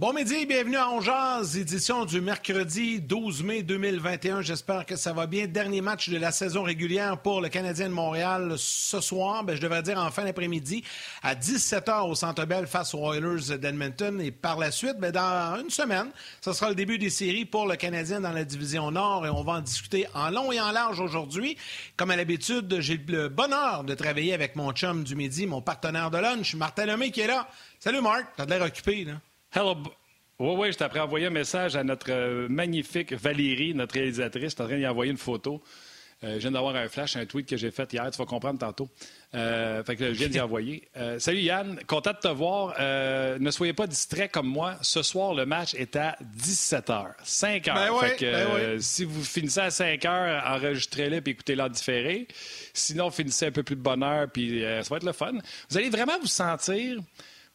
Bon midi, bienvenue à Ongeaz, édition du mercredi 12 mai 2021. J'espère que ça va bien. Dernier match de la saison régulière pour le Canadien de Montréal ce soir, ben, je devrais dire en fin d'après-midi, à 17h au Centre Bell face aux Oilers d'Edmonton. Et par la suite, ben, dans une semaine, ce sera le début des séries pour le Canadien dans la division Nord et on va en discuter en long et en large aujourd'hui. Comme à l'habitude, j'ai le bonheur de travailler avec mon chum du midi, mon partenaire de lunch, Martin Lemay qui est là. Salut Marc, t'as l'air occupé, là. Hello. Oui, oui, je t'ai envoyé un message à notre euh, magnifique Valérie, notre réalisatrice. Je en train d'y envoyer une photo. Euh, je viens d'avoir un flash, un tweet que j'ai fait hier. Tu vas comprendre tantôt. Euh, fait que je viens d'y envoyer. salut Yann, content de te voir. ne soyez pas distrait comme moi. Ce soir, le match est à 17h. 5 h ben ben Si vous finissez à 5 h, enregistrez-le et écoutez-le en différé. Sinon, finissez un peu plus de bonheur puis ça va être le fun. Vous allez vraiment vous sentir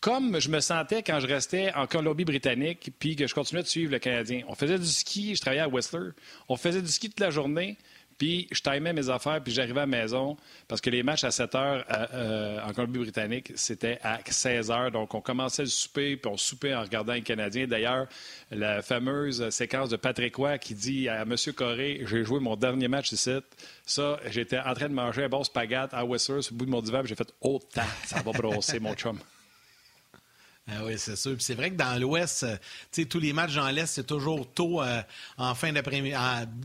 comme je me sentais quand je restais en Colombie-Britannique puis que je continuais de suivre le Canadien. On faisait du ski, je travaillais à Whistler. On faisait du ski toute la journée. Puis je timais mes affaires, puis j'arrivais à la maison parce que les matchs à 7 heures euh, en Colombie-Britannique, c'était à 16 heures. Donc on commençait le souper, puis on soupait en regardant les Canadiens. D'ailleurs, la fameuse séquence de Patrick Roy qui dit à M. Corré J'ai joué mon dernier match ici. Ça, j'étais en train de manger un bon spaghette à Whistler sur le bout de mon divan, j'ai fait Oh, ça va brosser, mon chum. Ah oui, c'est sûr. c'est vrai que dans l'Ouest, euh, tous les matchs dans l'Est, c'est toujours tôt euh, en fin d'après-midi,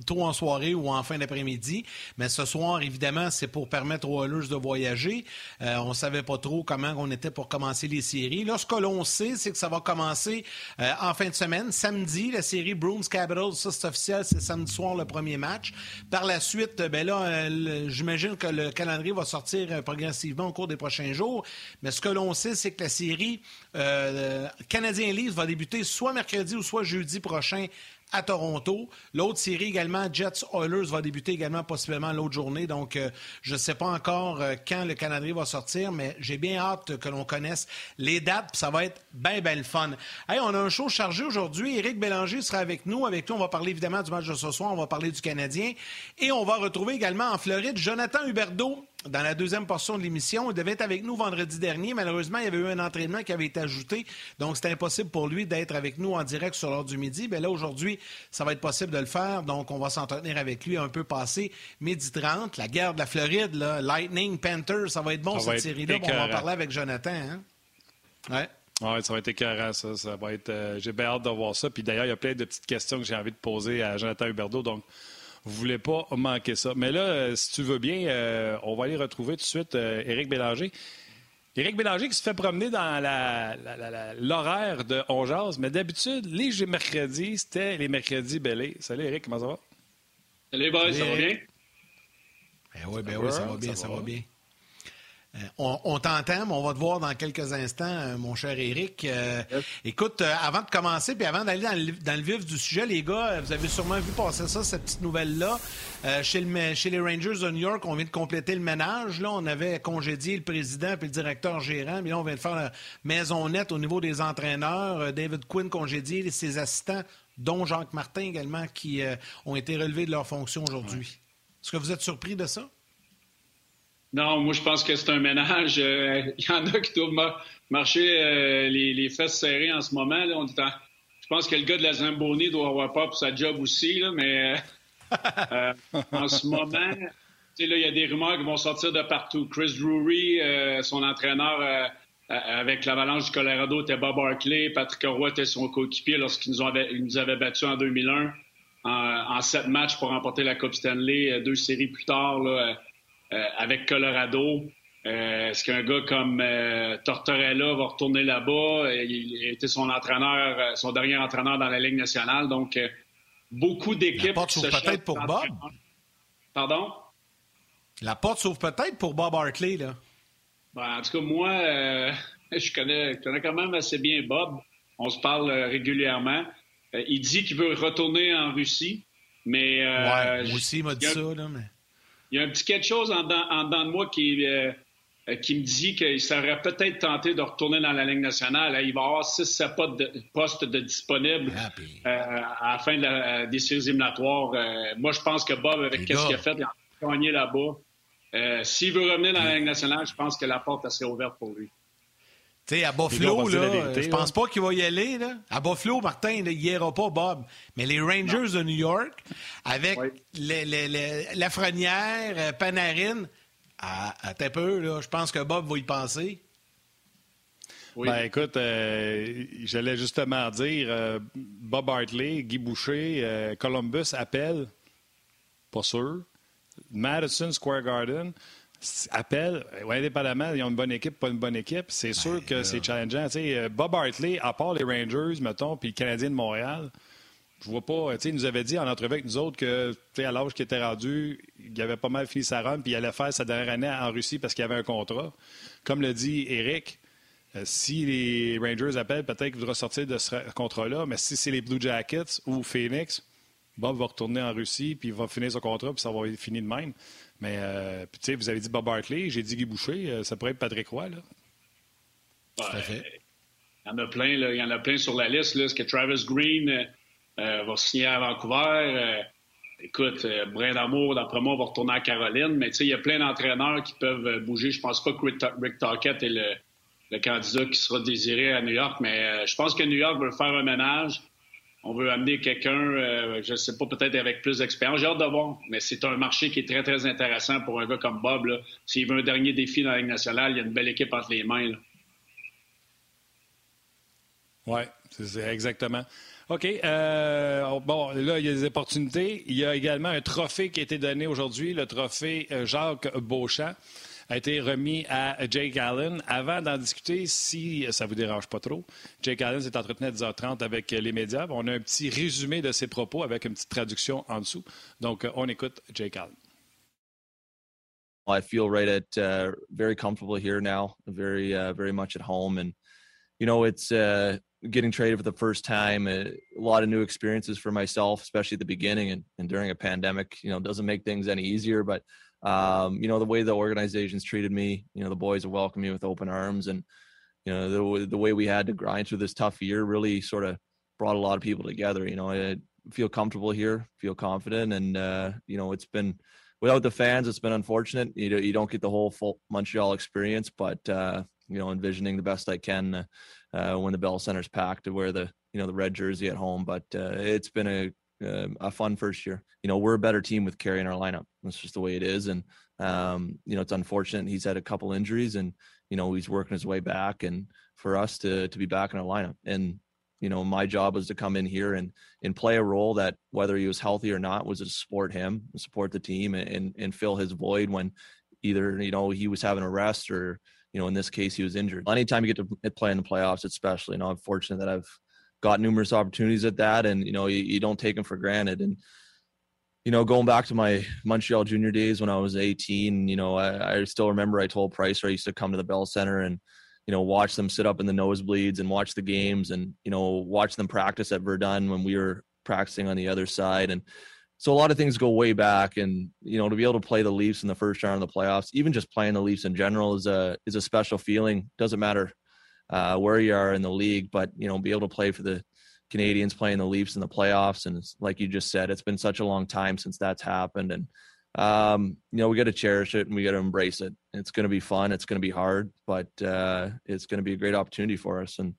tôt en soirée ou en fin d'après-midi. Mais ce soir, évidemment, c'est pour permettre aux Oilers de voyager. Euh, on savait pas trop comment on était pour commencer les séries. Là, ce que l'on sait, c'est que ça va commencer euh, en fin de semaine, samedi, la série Bruins Capitals. Ça, c'est officiel, c'est samedi soir le premier match. Par la suite, ben là, j'imagine que le calendrier va sortir progressivement au cours des prochains jours. Mais ce que l'on sait, c'est que la série euh, Canadien Leafs va débuter soit mercredi ou soit jeudi prochain à Toronto. L'autre série également, Jets Oilers, va débuter également possiblement l'autre journée. Donc, euh, je ne sais pas encore euh, quand le Canadien va sortir, mais j'ai bien hâte que l'on connaisse les dates. Ça va être bien, bien le fun. Hey, on a un show chargé aujourd'hui. Éric Bélanger sera avec nous. Avec nous, on va parler évidemment du match de ce soir. On va parler du Canadien. Et on va retrouver également en Floride Jonathan Huberdeau dans la deuxième portion de l'émission. Il devait être avec nous vendredi dernier. Malheureusement, il y avait eu un entraînement qui avait été ajouté. Donc, c'était impossible pour lui d'être avec nous en direct sur l'heure du midi. Mais là, aujourd'hui, ça va être possible de le faire. Donc, on va s'entretenir avec lui un peu passé midi 30. La guerre de la Floride, là, Lightning, Panthers, ça va être bon cette série-là. on va en parler avec Jonathan. Hein? Ouais. Oui, ça va être écœurant, ça. ça va être, euh, j'ai bien hâte de voir ça. Puis d'ailleurs, il y a plein de petites questions que j'ai envie de poser à Jonathan Huberdeau. Donc, vous voulez pas manquer ça. Mais là, euh, si tu veux bien, euh, on va aller retrouver tout de suite euh, Éric Bélanger. Éric Bélanger qui se fait promener dans l'horaire de On mais d'habitude, les mercredis, c'était les mercredis belés. Salut Éric, comment ça va? Salut boys, ça va bien? Ben oui, ben oui, ça va bien, ça va bien. Euh, on, t'entend, mais on va te voir dans quelques instants, euh, mon cher Eric. Euh, écoute, avant de commencer, puis avant d'aller dans, le vif du sujet, les gars, vous avez sûrement vu passer ça, cette petite nouvelle-là. chez, les Rangers de New York, on vient de compléter le ménage. Là, on avait congédié le président puis le directeur gérant, mais là, on vient de faire la maison nette au niveau des entraîneurs. David Quinn congédié, ses assistants, dont Jacques Martin également, qui ont été relevés de leurs fonctions aujourd'hui. Est-ce que vous êtes surpris de ça? Non, moi, je pense que c'est un ménage. Euh, il y en a qui doivent marcher euh, les, fesses serrées en ce moment. Là. On Je pense que le gars de la Zamboni doit avoir peur pour sa job aussi, là, mais euh, en ce moment, il y a des rumeurs qui vont sortir de partout. Chris Drury, son entraîneur avec l'Avalanche du Colorado, était Bob Barkley. Patrick Roy était son coéquipier lorsqu'il nous, avait, nous avait battus en 2001 en, sept matchs pour remporter la Coupe Stanley deux séries plus tard. Là, euh, avec Colorado. Est-ce qu'un gars comme Tortorella va retourner là-bas? Il été son entraîneur, son dernier entraîneur dans la Ligue nationale. Donc, beaucoup d'équipes. La porte s'ouvre peut-être pour Bob. Pardon? La porte s'ouvre peut-être pour Bob Hartley, là. Ben, en tout cas, moi, je, connais, je connais quand même assez bien Bob. On se parle régulièrement. il dit qu'il veut retourner en Russie. Mais. Euh, moi aussi, il m'a dit ça, là. Mais... Il y a un petit quelque chose en dedans, de moi qui, euh, qui me dit qu'il serait peut-être tenté de retourner dans la Ligue nationale. Il va y avoir 6-7 postes de disponibles ah, euh, à la fin des séries éliminatoires. moi, je pense que Bob, avec ce qu'il a fait, il a gagné là-bas. S'il veut revenir dans la Ligue nationale, je pense que la porte est ouverte pour lui sais, à Buffalo, là, je pense pas qu'il va y aller. Là. À Buffalo, Martin, il n'y ira pas, Bob. Mais les Rangers de New York, avec Lafrenière, euh, Panarin, à, à peu, là, je pense que Bob va y penser. Oui. Ben, écoute, euh, j'allais justement dire, euh, Bob Hartley, Guy Boucher, Columbus appelle, pas sûr. Madison Square Garden, appelle, ouais, indépendamment, ils ont une bonne équipe, pas une bonne équipe, c'est sûr que c'est challengeant. Euh, Bob Hartley, à part les Rangers, mettons, puis le Canadien de Montréal, je vois pas. Il nous avait dit en entrevue avec nous autres que, à l'âge qu'il était rendu, il avait pas mal fini sa run, puis il allait faire sa dernière année en Russie parce qu'il avait un contrat. Comme le dit Eric, euh, si les Rangers appellent, peut-être qu'il voudra sortir de ce contrat-là, mais si c'est les Blue Jackets ou Phoenix, Bob va retourner en Russie, puis il va finir son contrat, puis ça va finir de même. Mais, euh, tu sais, vous avez dit Bob Hartley, j'ai dit Guy Boucher, euh, ça pourrait être Patrick Roy, là. Tout à fait. Il y en a plein, là. Il y en a plein sur la liste, là. Est-ce que Travis Green euh, va signer à Vancouver? écoute, Brin d'amour, d'après moi, va retourner à Caroline. Mais, tu sais, il y a plein d'entraîneurs qui peuvent bouger. Je pense pas que Rick Tockett est le, le candidat qui sera désiré à New York, mais je pense que New York veut faire un ménage on veut amener quelqu'un, euh, je ne sais pas, peut-être avec plus d'expérience. J'ai hâte de voir, mais c'est un marché qui est très, très intéressant pour un gars comme Bob. S'il veut un dernier défi dans la Ligue nationale, il y a une belle équipe entre les mains. Oui, c'est exactement. OK. Euh, bon, là, il y a des opportunités. Il y a également un trophée qui a été donné aujourd'hui, le trophée euh, Jacques Beauchamp a été remis à Jake Allen. Avant d'en discuter, si ça vous dérange pas trop, Jake Allen s'est entretenu à 10h30 avec les médias. On a un petit résumé de ses propos avec une petite traduction en dessous. Donc, on écoute Jake Allen. I feel right at uh, very comfortable here now, very uh, very much at home, and you know it's uh, getting traded for the first time. A, a, lot of new experiences for myself, especially at the beginning and, and during a pandemic. You know, doesn't make things any easier, but um, you know the way the organization's treated me you know the boys have welcomed me with open arms and you know the, the way we had to grind through this tough year really sort of brought a lot of people together you know i feel comfortable here feel confident and uh, you know it's been without the fans it's been unfortunate. You, know, you don't get the whole full montreal experience but uh, you know envisioning the best i can uh, when the bell center's packed to wear the you know the red jersey at home but uh, it's been a uh, a fun first year. You know, we're a better team with Kerry in our lineup. That's just the way it is. And, um, you know, it's unfortunate he's had a couple injuries and, you know, he's working his way back and for us to, to be back in our lineup. And, you know, my job was to come in here and, and play a role that whether he was healthy or not was to support him, support the team and, and fill his void when either, you know, he was having a rest or, you know, in this case, he was injured. Anytime you get to play in the playoffs, especially, you know, I'm fortunate that I've got numerous opportunities at that, and you know you, you don't take them for granted. And you know, going back to my Montreal junior days when I was 18, you know, I, I still remember I told Price I used to come to the Bell Center and you know watch them sit up in the nosebleeds and watch the games and you know watch them practice at Verdun when we were practicing on the other side and so a lot of things go way back and you know to be able to play the leafs in the first round of the playoffs even just playing the leafs in general is a is a special feeling doesn't matter uh, where you are in the league, but you know, be able to play for the Canadians, playing the Leafs in the playoffs, and like you just said, it's been such a long time since that's happened, and um, you know, we got to cherish it and we got to embrace it. It's going to be fun. It's going to be hard, but uh, it's going to be a great opportunity for us. And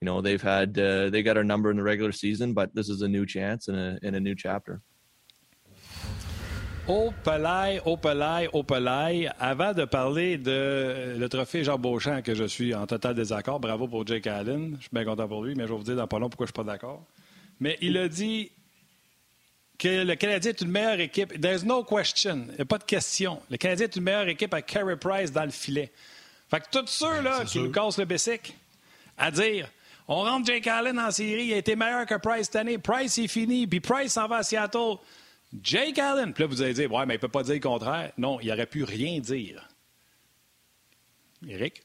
you know, they've had uh, they got our number in the regular season, but this is a new chance and a, and a new chapter. Au Pelay, au Pelay, au Pelay. Avant de parler de le trophée Jean Beauchamp, que je suis en total désaccord, bravo pour Jake Allen. Je suis bien content pour lui, mais je vais vous dire dans pas long pourquoi je suis pas d'accord. Mais il a dit que le Canadien est une meilleure équipe. There's no question. Il n'y a pas de question. Le Canadien est une meilleure équipe à Carey Price dans le filet. Fait que tous ceux-là qui nous cassent le bessic à dire on rentre Jake Allen en série, il a été meilleur que Price cette année. Price est fini, puis Price s'en va à Seattle. Jake Allen. Puis là, vous allez dire, ouais, mais il ne peut pas dire le contraire. Non, il n'aurait pu rien dire. Éric?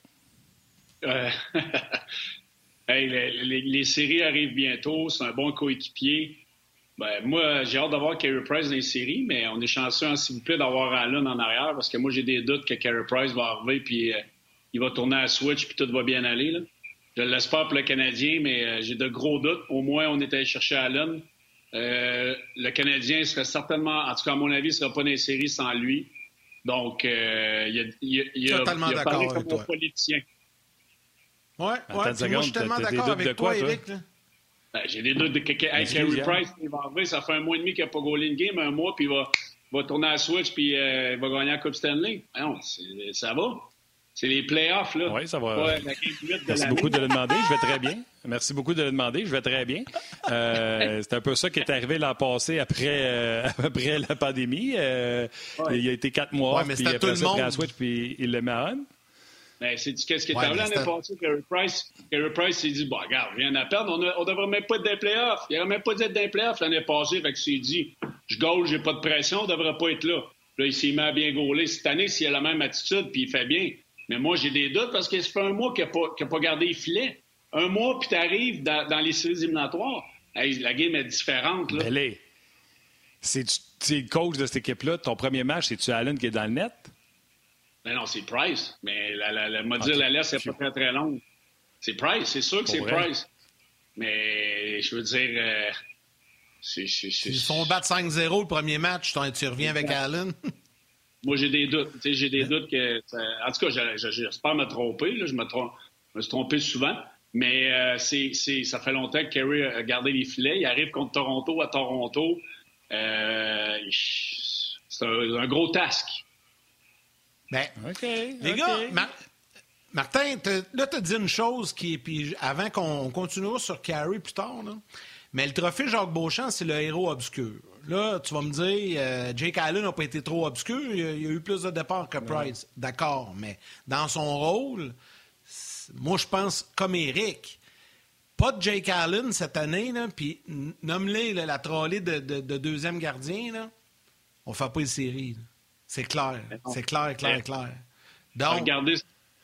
Euh, les, séries arrivent bientôt. C'est un bon coéquipier. Ben, moi, j'ai hâte d'avoir Carey Price dans les séries, mais on est chanceux, hein, s'il vous plaît, d'avoir Allen en arrière parce que moi, j'ai des doutes que Carey Price va arriver puis euh, il va tourner à switch puis tout va bien aller. Là. Je l'espère pour le Canadien, mais euh, j'ai de gros doutes. Au moins, on est allé chercher Allen. Euh, le Canadien serait certainement, en tout cas, à mon avis, ne sera pas dans les séries sans lui. Donc, euh, il, a, il, il, Totalement a, d'accord comme un politicien. Ouais, ouais. moi, je suis tellement d'accord avec toi, Eric. Ben, j'ai des doutes de que, hey, Carey Price, il va arriver, ça fait un mois et demi qu'il n'a pas goalé une game, un mois, puis il va, va tourner à Switch, puis euh, il va gagner la Coupe Stanley. Non, ça va. C'est les playoffs, là. Oui, ça va. Merci beaucoup de le demander. Je vais très bien. Merci beaucoup de le demander. Je vais très bien. Euh, c'est un peu ça qui est arrivé l'an passé après, euh, après la pandémie. Euh, il a été quatre mois, ouais, mais puis après tout le ça, monde. prend switch, puis il le met à Ben, c'est qu'est-ce qui est arrivé l'année passée, Carey Price? Carey Price s'est dit, bon, regarde, rien à perdre. On ne devrait même pas être dans les playoffs. Il n'aurait même pas dû être dans les playoffs l'année passée. Fait que s'est dit, je gaule, j'ai pas de pression, on ne devrait pas être là. Là, il s'est mis à bien gauler. Cette année, s'il a la même attitude, puis il fait bien. Mais moi, j'ai des doutes parce que ça fait un mois qu'il n'a pas, qu pas, gardé les filets. Un mois, puis tu arrives dans, dans, les séries éliminatoires. Hey, la game est différente. Là. Allez. C'est le coach de cette équipe-là. Ton premier match, c'est-tu Allen qui est dans le net? Ben non, c'est Price. Mais la, la, la, okay. la laisse, c'est pas très, très longue. C'est Price, c'est sûr que c'est Price. Mais je veux dire. Euh, Ils font battre 5-0 le premier match, tu reviens avec Allen? Moi, j'ai des doutes. J'ai des doutes que. En tout cas, j'espère me tromper. Là. Je, me trompe, je me suis trompé souvent. Mais euh, c'est, ça fait longtemps que Kerry a gardé les filets. Il arrive contre Toronto à Toronto. Euh, c'est un, un, gros task. Ben, okay, les okay. gars, Mar Martin, là, tu as dit une chose qui puis avant qu'on continue sur Carey plus tard, là, mais le trophée Jacques Beauchamp, c'est le héros obscur. Là, tu vas me dire, euh, Jake Allen n'a pas été trop obscur. Il y, a, il a, eu plus de départs que Price. D'accord, mais dans son rôle, moi, je pense comme Eric. Pas de Jake Allen cette année, puis nomme-les la trollée de, de, de, deuxième gardien, là, on ne fait pas une série. C'est clair. C'est clair, clair, clair. Donc, regardez,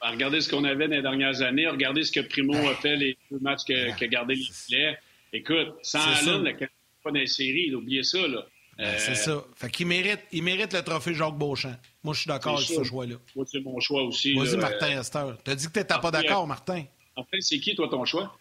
regardez ce qu'on avait dans les dernières années. Regardez ce que Primo a fait les deux matchs que, que gardé les filets. Écoute, sans Allen, le pas dans les séries, oubliez ça. Là. Ben, c'est ça. Fait qu'il mérite, il mérite le trophée Jacques Beauchamp. Moi, je suis d'accord avec ce choix-là. Moi, c'est mon choix aussi. Vas-y, Martin Esther. T'as dit que t'étais pas d'accord, Martin. Enfin, c'est qui, toi, ton choix?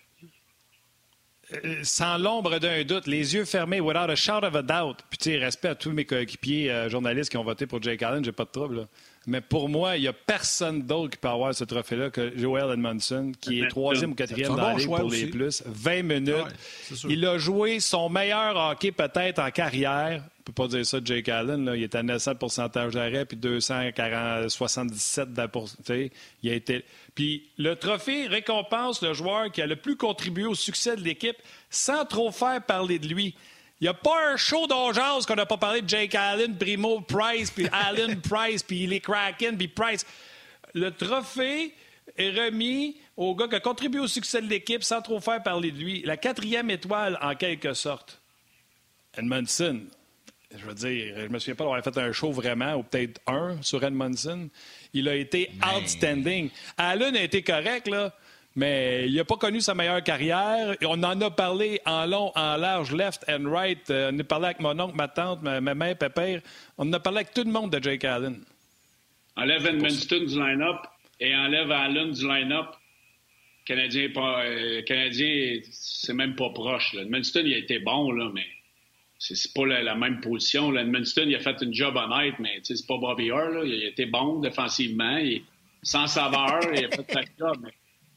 Euh, sans l'ombre d'un doute, les yeux fermés, without a shot of a doubt. Puis, tu sais, respect à tous mes coéquipiers euh, journalistes qui ont voté pour Jake Allen, j'ai pas de trouble. Là. Mais pour moi, il n'y a personne d'autre qui peut avoir ce trophée-là que Joel Edmondson, qui est troisième ou quatrième dans la ligue pour aussi. les plus. 20 minutes. Ouais, il a joué son meilleur hockey peut-être en carrière. On peut pas dire ça de Jake Allen. Là. Il est à 900 de pourcentage d'arrêt, puis 277 d'apporté. Il a été... Puis le trophée récompense le joueur qui a le plus contribué au succès de l'équipe sans trop faire parler de lui. Il n'y a pas un show d'urgence qu'on n'a pas parlé de Jake Allen, Primo, Price, puis Allen, Price, puis les Kraken, puis Price. Le trophée est remis au gars qui a contribué au succès de l'équipe sans trop faire parler de lui. La quatrième étoile, en quelque sorte. Edmondson. Je veux dire, je me souviens pas d'avoir fait un show vraiment, ou peut-être un sur Edmondson. Il a été outstanding. Allen a été correct, là. Mais il n'a pas connu sa meilleure carrière. On en a parlé en long, en large, left and right. on en a parlé avec mon oncle, ma tante, ma, mère, pépère. On en a parlé avec tout le monde de Jake Allen. Enlève Edmundston du line-up et enlève Allen du line-up. Canadien, euh, Canadien c'est même pas proche. Là. Edmundston, il a été bon, là, mais c'est pas la, même position. Là. Edmundston, il a fait une job honnête, mais c'est pas Bobby Orr. Là. Il a été bon défensivement. Sans saveur, il a fait sa job.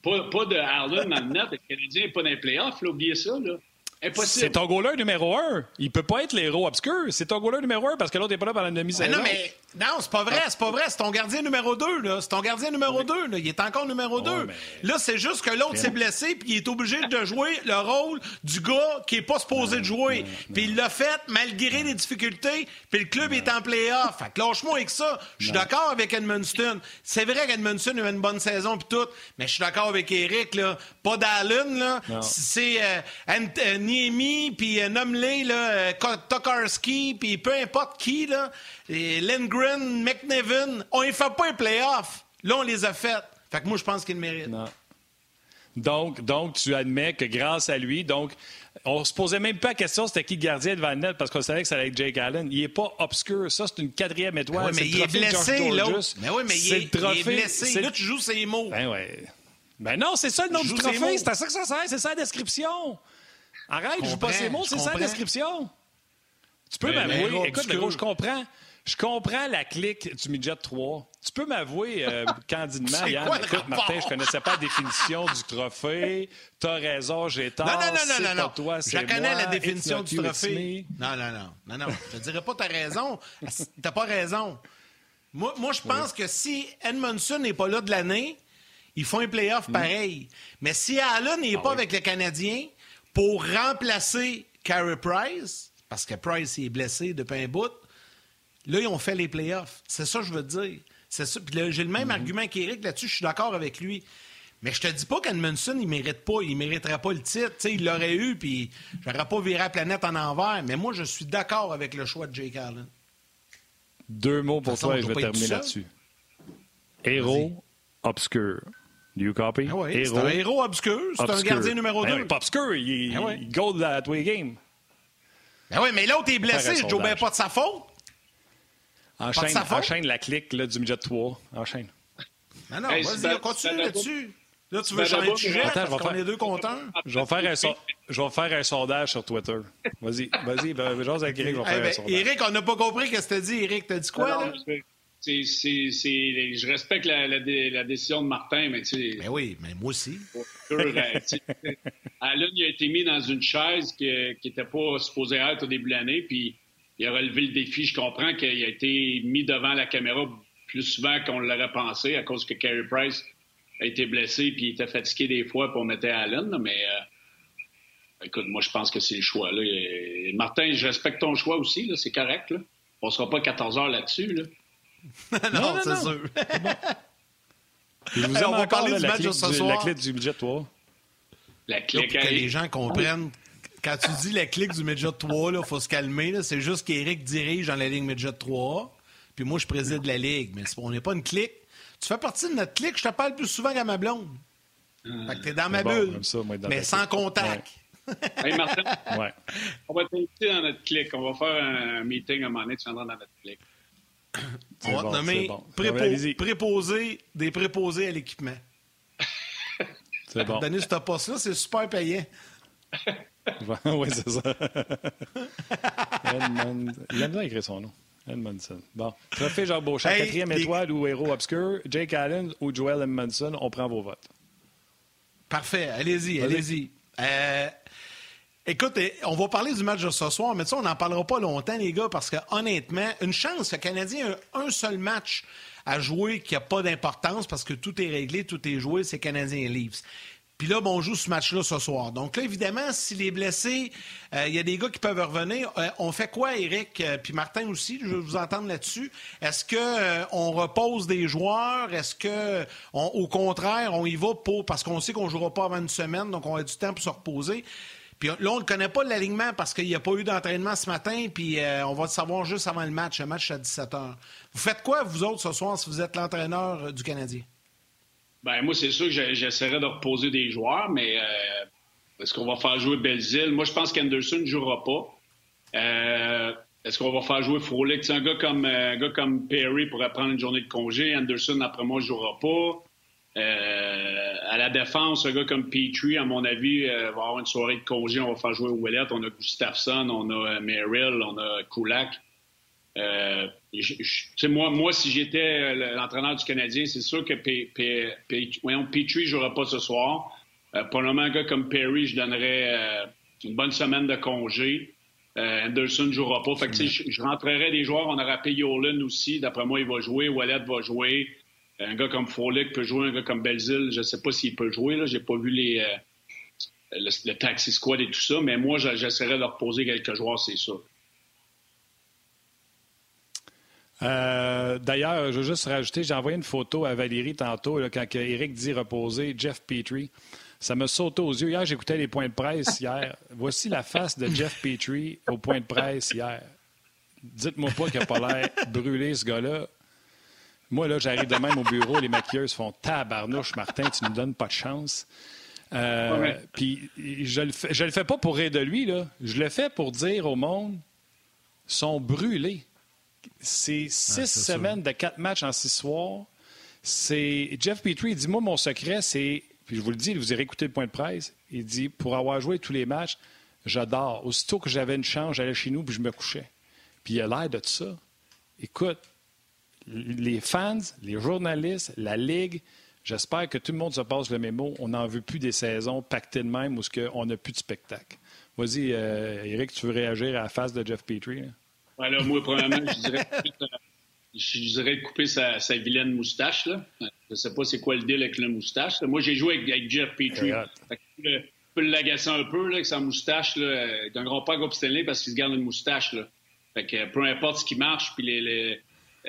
Pas, pas, de Harlan dans le net. Le Canadien n'est pas dans les playoffs, oubliez ça. Là. Impossible. C'est ton goaler numéro un. Il peut pas être l'héros obscur. C'est ton goaler numéro un parce que l'autre n'est pas là pendant la demi-saison. Non, mais Non, c'est pas vrai, c'est pas vrai. C'est ton gardien numéro 2, là. C'est ton gardien numéro 2, là. Il est encore numéro 2. mais- Là, c'est juste que l'autre s'est blessé, puis il est obligé de jouer le rôle du gars qui est pas supposé de jouer. Puis il l'a fait malgré les difficultés, puis le club est en playoff. Fait que lâche-moi avec ça. Je suis d'accord avec Edmundston. C'est vrai qu'Edmundston a eu une bonne saison, puis tout, mais je suis d'accord avec Eric, là. Pas d'Allen, là. C'est euh, euh, Niemi, puis euh, Numley, là, euh, Tokarski, puis peu importe qui, là. Et Lindgren, McNevin, on ne fait pas un playoff. Là, on les a fait. Fait que moi, je pense qu'ils le méritent. Non. Donc, donc, tu admets que grâce à lui, donc, on se posait même pas la question c'était qui le gardien devant le net parce qu'on savait que ça allait être Jake Allen. Il est pas obscur. Ça, c'est une quatrième étoile. Ouais, mais C'est il est blessé, l'autre. Mais oui, mais il C'est est, le il trophée- est blessé. Là, tu joues ses mots. Ben ouais. Ben non, c'est ça le nom du trophée. C'est à ça que ça sert. C'est ça la description. Arrête, je joue pas ces mots. C'est ça la description. Tu peux Mais- m'avouer. mais- Écoute, le gros, je comprends. Je comprends la clique du midget 3. Tu peux m'avouer euh, candidement, Yann, quoi écoute? Martin, je connaissais pas la définition du trophée. T'as raison, j'ai tort. Non, non, non, non, non, toi, Je connais moi. la définition du trophée. Non, non, non. Non, non. Je te dirais pas t'as raison. T'as pas raison? Moi, moi je pense que si Edmondson n'est pas là de l'année, ils font un playoff Mm. pareil. Mais si Allen n'est Ah pas avec le Canadien pour remplacer Carey Price, parce que Price est blessé depuis un bout, là, ils ont fait les playoffs. C'est ça que je veux te dire. C'est ça. Puis j'ai le même Mm-hmm. argument qu'Éric là-dessus. Je suis d'accord avec lui. Mais je te dis pas qu'Edmondson, il mérite pas, il mériterait pas le titre. Il l'aurait eu, puis j'aurais pas viré la planète en envers. Mais moi, je suis d'accord avec le choix de Jake Allen. Deux mots pour façon, toi et je vais terminer là-dessus. Héros obscur. Do you copy? Ah ouais, un héros obscur. C'est un gardien numéro Ben 2. oui, pas obscur. Il, Ben ouais. il goal à tous les games. Ben oui, mais l'autre est blessé. Je sondage. ben pas de sa faute. Enchaîne, enchaîne la clique là, du midget 3. Enchaîne. Non, non, Hey, vas-y, continue là-dessus. Là, tu veux changer de sujet Attends, je parce vais qu'on faire- est deux contents. Je vais faire un, je vais faire un sondage sur Twitter. Vas-y, vas-y. Ben, Jose avec Eric, je vais Eh faire ben, un sondage. Éric, on n'a pas compris ce que t'as dit. Éric, t'as dit quoi, Non, là? je- c'est- c'est- c'est- je respecte la, la dé- la décision de Martin, mais tu sais, Ben oui, mais moi aussi. euh, tu Allen, il a été mis dans une chaise qui n'était pas supposée être au début de l'année, puis il a relevé le défi. Je comprends qu'il a été mis devant la caméra plus souvent qu'on l'aurait pensé à cause que Carey Price a été blessé puis il était fatigué des fois pour mettre Allen, mais euh, écoute, moi je pense que c'est le choix. Là. Et Martin, je respecte ton choix aussi, là, c'est correct. Là. On sera pas 14 heures là-dessus. Là. non, non, c'est non. sûr. Puis vous on va encore, parler là, du match ce du- soir. La clé du midget 3. La Là, clique pour que les gens comprennent, quand tu dis la clique du Midget 3, il faut se calmer. là. C'est juste qu'Éric dirige dans la ligue Midget 3, puis moi, je préside la ligue. Mais c'est- on n'est pas une clique. Tu fais partie de notre clique, je te parle plus souvent qu'à ma blonde. Fait que t'es dans ma bon, bulle, j'aime ça, moi, être dans mais sans clique. contact. hey, Martin, Ouais. on va t'inviter dans notre clique. On va faire un meeting à un moment donné, tu viendras dans notre clique. On va bon, te nommer bon. prépo- Ouais, préposé, des préposés à l'équipement. C'est bon. Donner ce poste-là, c'est super payant. oui, c'est ça. Edmond... Il aime bien écrire son nom. Edmondson. Bon. Trophée Jacques Beauchamp, Hey, quatrième les- étoile ou héros obscur. Jake Allen ou Joel Edmondson. On prend vos votes. Parfait. Allez-y, Vas-y. allez-y. Euh, écoute, eh, on va parler du match de ce soir, mais ça, on n'en parlera pas longtemps, les gars, parce que honnêtement, une chance, le Canadien a un seul match à jouer qui n'a pas d'importance parce que tout est réglé, tout est joué, c'est Canadien Leafs. Puis là, bon, on joue ce match-là ce soir. Donc là, évidemment, s'il est blessé, euh, il y a des gars qui peuvent revenir. Euh, on fait quoi, Eric? Euh, puis Martin aussi, je veux vous entendre là-dessus. Est-ce que euh, on repose des joueurs? Est-ce que, au contraire, on y va pour parce qu'on sait qu'on ne jouera pas avant une semaine, donc on a du temps pour se reposer. Puis là, on ne connaît pas l'alignement parce qu'il n'y a pas eu d'entraînement ce matin, puis on va le savoir juste avant le match. Le match à 17 h. Vous faites quoi, vous autres, ce soir, si vous êtes l'entraîneur du Canadien? Ben, moi, c'est sûr que j'essaierai de reposer des joueurs, mais euh, est-ce qu'on va faire jouer Belzile? Moi, je pense qu'Anderson ne jouera pas. Euh, est-ce qu'on va faire jouer Frolic? Un gars comme, euh, un gars comme Perry pourrait prendre une journée de congé. Anderson, après moi, ne jouera pas. À la défense, un gars comme Petrie, à mon avis, va avoir une soirée de congé. On va faire jouer Ouellet. On a Gustafsson, on a Merrill, on a Kulak. Euh, moi, moi, si j'étais euh, l'entraîneur du Canadien, c'est sûr que P- P- Petrie ne jouera pas ce soir. Euh, pour le moment, un gars comme Perry, je donnerais une bonne semaine de congé. Anderson ne jouera pas. Fait je, je rentrerai des joueurs. On aura payé Olin aussi. D'après moi, il va jouer. Wallet va jouer. Un gars comme Frolic peut jouer. Un gars comme Belzil, je ne sais pas s'il peut jouer. Je n'ai pas vu les, le, taxi squad et tout ça. Mais moi, j'essaierai de leur poser quelques joueurs, c'est sûr. Euh, d'ailleurs, je veux juste rajouter, j'ai envoyé une photo à Valérie tantôt, quand Eric dit reposer Jeff Petrie. Ça me saute aux yeux. Hier, j'écoutais les points de presse hier. Voici la face de Jeff Petrie au point de presse hier. Dites-moi pas qu'il n'a pas l'air brûlé, ce gars-là. Moi, là, j'arrive de même au bureau, les maquilleuses font tabarnouche, Martin, tu nous donnes pas de chance. Euh, puis je le, fais, je le fais pas pour rire de lui, là. Je le fais pour dire au monde, sont brûlés. C'est six semaines de quatre matchs en six soirs. C'est Jeff Petrie dit moi mon secret c'est puis je vous le dis, vous irez écouter le point de presse. Il dit pour avoir joué tous les matchs, j'adore. Aussitôt que j'avais une chance, j'allais chez nous puis je me couchais. Puis il a l'air de ça. Écoute, les fans, les journalistes, la ligue, j'espère que tout le monde se passe le mémo. On n'en veut plus des saisons pactées de même où on n'a plus de spectacle. Vas-y, euh, Eric, tu veux réagir à la face de Jeff Petrie? Moi, premièrement, je dirais, je dirais de couper sa, vilaine moustache. Là. Je ne sais pas c'est quoi le deal avec la moustache. Moi, j'ai joué avec, Jeff Petrie. Je peux l'agacer un peu là, avec sa moustache. Là. Il ne pas obstiné parce qu'il se garde une moustache. Là. Fait que peu importe ce qui marche, puis les,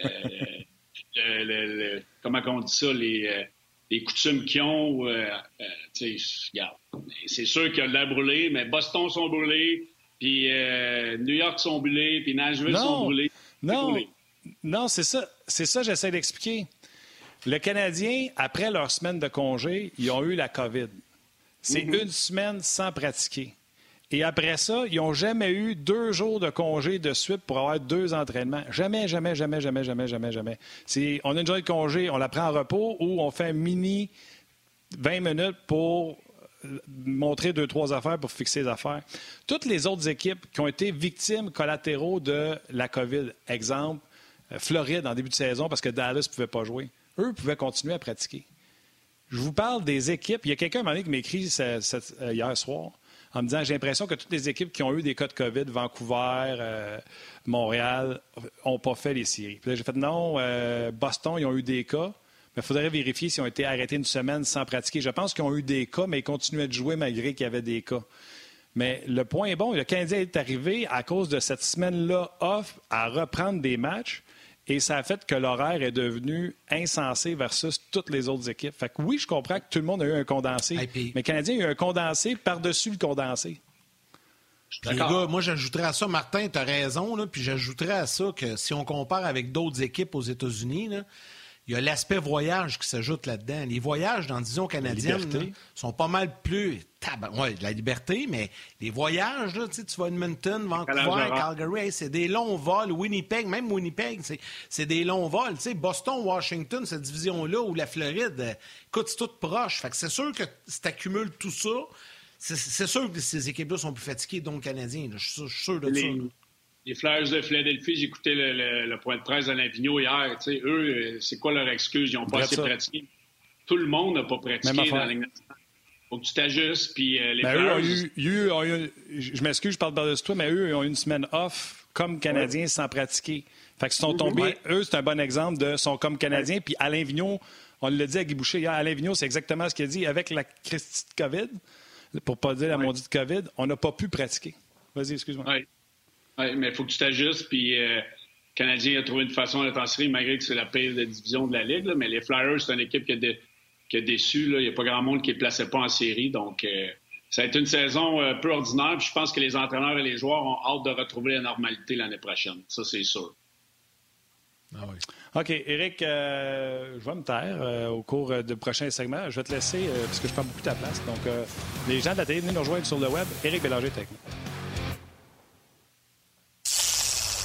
euh, comment on dit ça, les, euh, les coutumes qu'ils ont, euh, euh regarde, c'est sûr qu'il y a de l'air brûlé, mais Boston sont brûlés, puis euh, New York sont brûlés, puis Nashville sont brûlés. Non, non, c'est ça, c'est ça, j'essaie d'expliquer. Le Canadien, après leur semaine de congé, ils ont eu la COVID. C'est mm-hmm. une semaine sans pratiquer. Et après ça, ils n'ont jamais eu deux jours de congé de suite pour avoir deux entraînements. Jamais, jamais, jamais, jamais, jamais, jamais, jamais. on a une journée de congé, on la prend en repos ou on fait un mini 20 minutes pour montrer deux, trois affaires pour fixer les affaires. Toutes les autres équipes qui ont été victimes collatéraux de la COVID, exemple, euh, Floride en début de saison parce que Dallas ne pouvait pas jouer, eux pouvaient continuer à pratiquer. Je vous parle des équipes. Il y a quelqu'un qui m'a écrit euh, hier soir en me disant j'ai l'impression que toutes les équipes qui ont eu des cas de COVID, Vancouver, euh, Montréal, n'ont pas fait les séries. Puis j'ai fait non, Boston, ils ont eu des cas. Mais il faudrait vérifier s'ils ont été arrêtés une semaine sans pratiquer. Je pense qu'ils ont eu des cas, mais ils continuaient de jouer malgré qu'il y avait des cas. Mais le point est bon. Le Canadien est arrivé à cause de cette semaine-là off à reprendre des matchs. Et ça a fait que l'horaire est devenu insensé versus toutes les autres équipes. Fait que oui, je comprends que tout le monde a eu un condensé. Mais le Canadien a eu un condensé par-dessus le condensé. les gars, moi, j'ajouterais à ça, Martin, tu as raison, là, puis j'ajouterais à ça que si on compare avec d'autres équipes aux États-Unis, il y a l'aspect voyage qui s'ajoute là-dedans. Les voyages dans disons canadienne sont pas mal plus. Oui, de la liberté, mais les voyages, là, tu vas à Edmonton, Vancouver, Calgary, c'est des longs vols. Winnipeg, même Winnipeg, c'est des longs vols. Boston, Washington, cette division-là, ou la Floride, euh, écoute, c'est tout proche. Fait que c'est sûr que si tu accumules tout ça, c'est sûr que ces équipes-là sont plus fatiguées, donc Canadiens. Je suis sûr de ça les Flyers de Philadelphie, écouté le, point de presse d'Alain Vigneault hier. eux, euh, c'est quoi leur excuse? Ils n'ont pas assez pratiqué. Tout le monde n'a pas pratiqué dans la faut que tu t'ajustes. Puis euh, les Flyers... eux ont eu, je m'excuse, je parle pas de toi, mais eux ils ont eu une semaine off comme Canadiens sans pratiquer. Fait que sont tombés, eux, c'est un bon exemple de sont comme Canadiens. Puis Alain Vigneault, on l'a dit à Guy Boucher hier, Alain Vigneault, c'est exactement ce qu'il a dit. Avec la Christie de COVID, pour pas dire la maudite COVID, on n'a pas pu pratiquer. Vas-y, excuse-moi. Mais il faut que tu t'ajustes. Puis, euh, le Canadien a trouvé une façon d'être en série, malgré que c'est la pire de division de la Ligue. mais les Flyers, c'est une équipe qui a, déçu. Il n'y a pas grand monde qui ne plaçait pas en série. Donc, euh, ça a été une saison un peu ordinaire. Puis je pense que les entraîneurs et les joueurs ont hâte de retrouver la normalité l'année prochaine. Ça, c'est sûr. Ah. OK. Eric, euh, je vais me taire au cours de prochains segments. Je vais te laisser, parce que je prends beaucoup de ta place. Donc, les gens de la télé, venez nous rejoindre sur le web. Eric Bélanger, technique.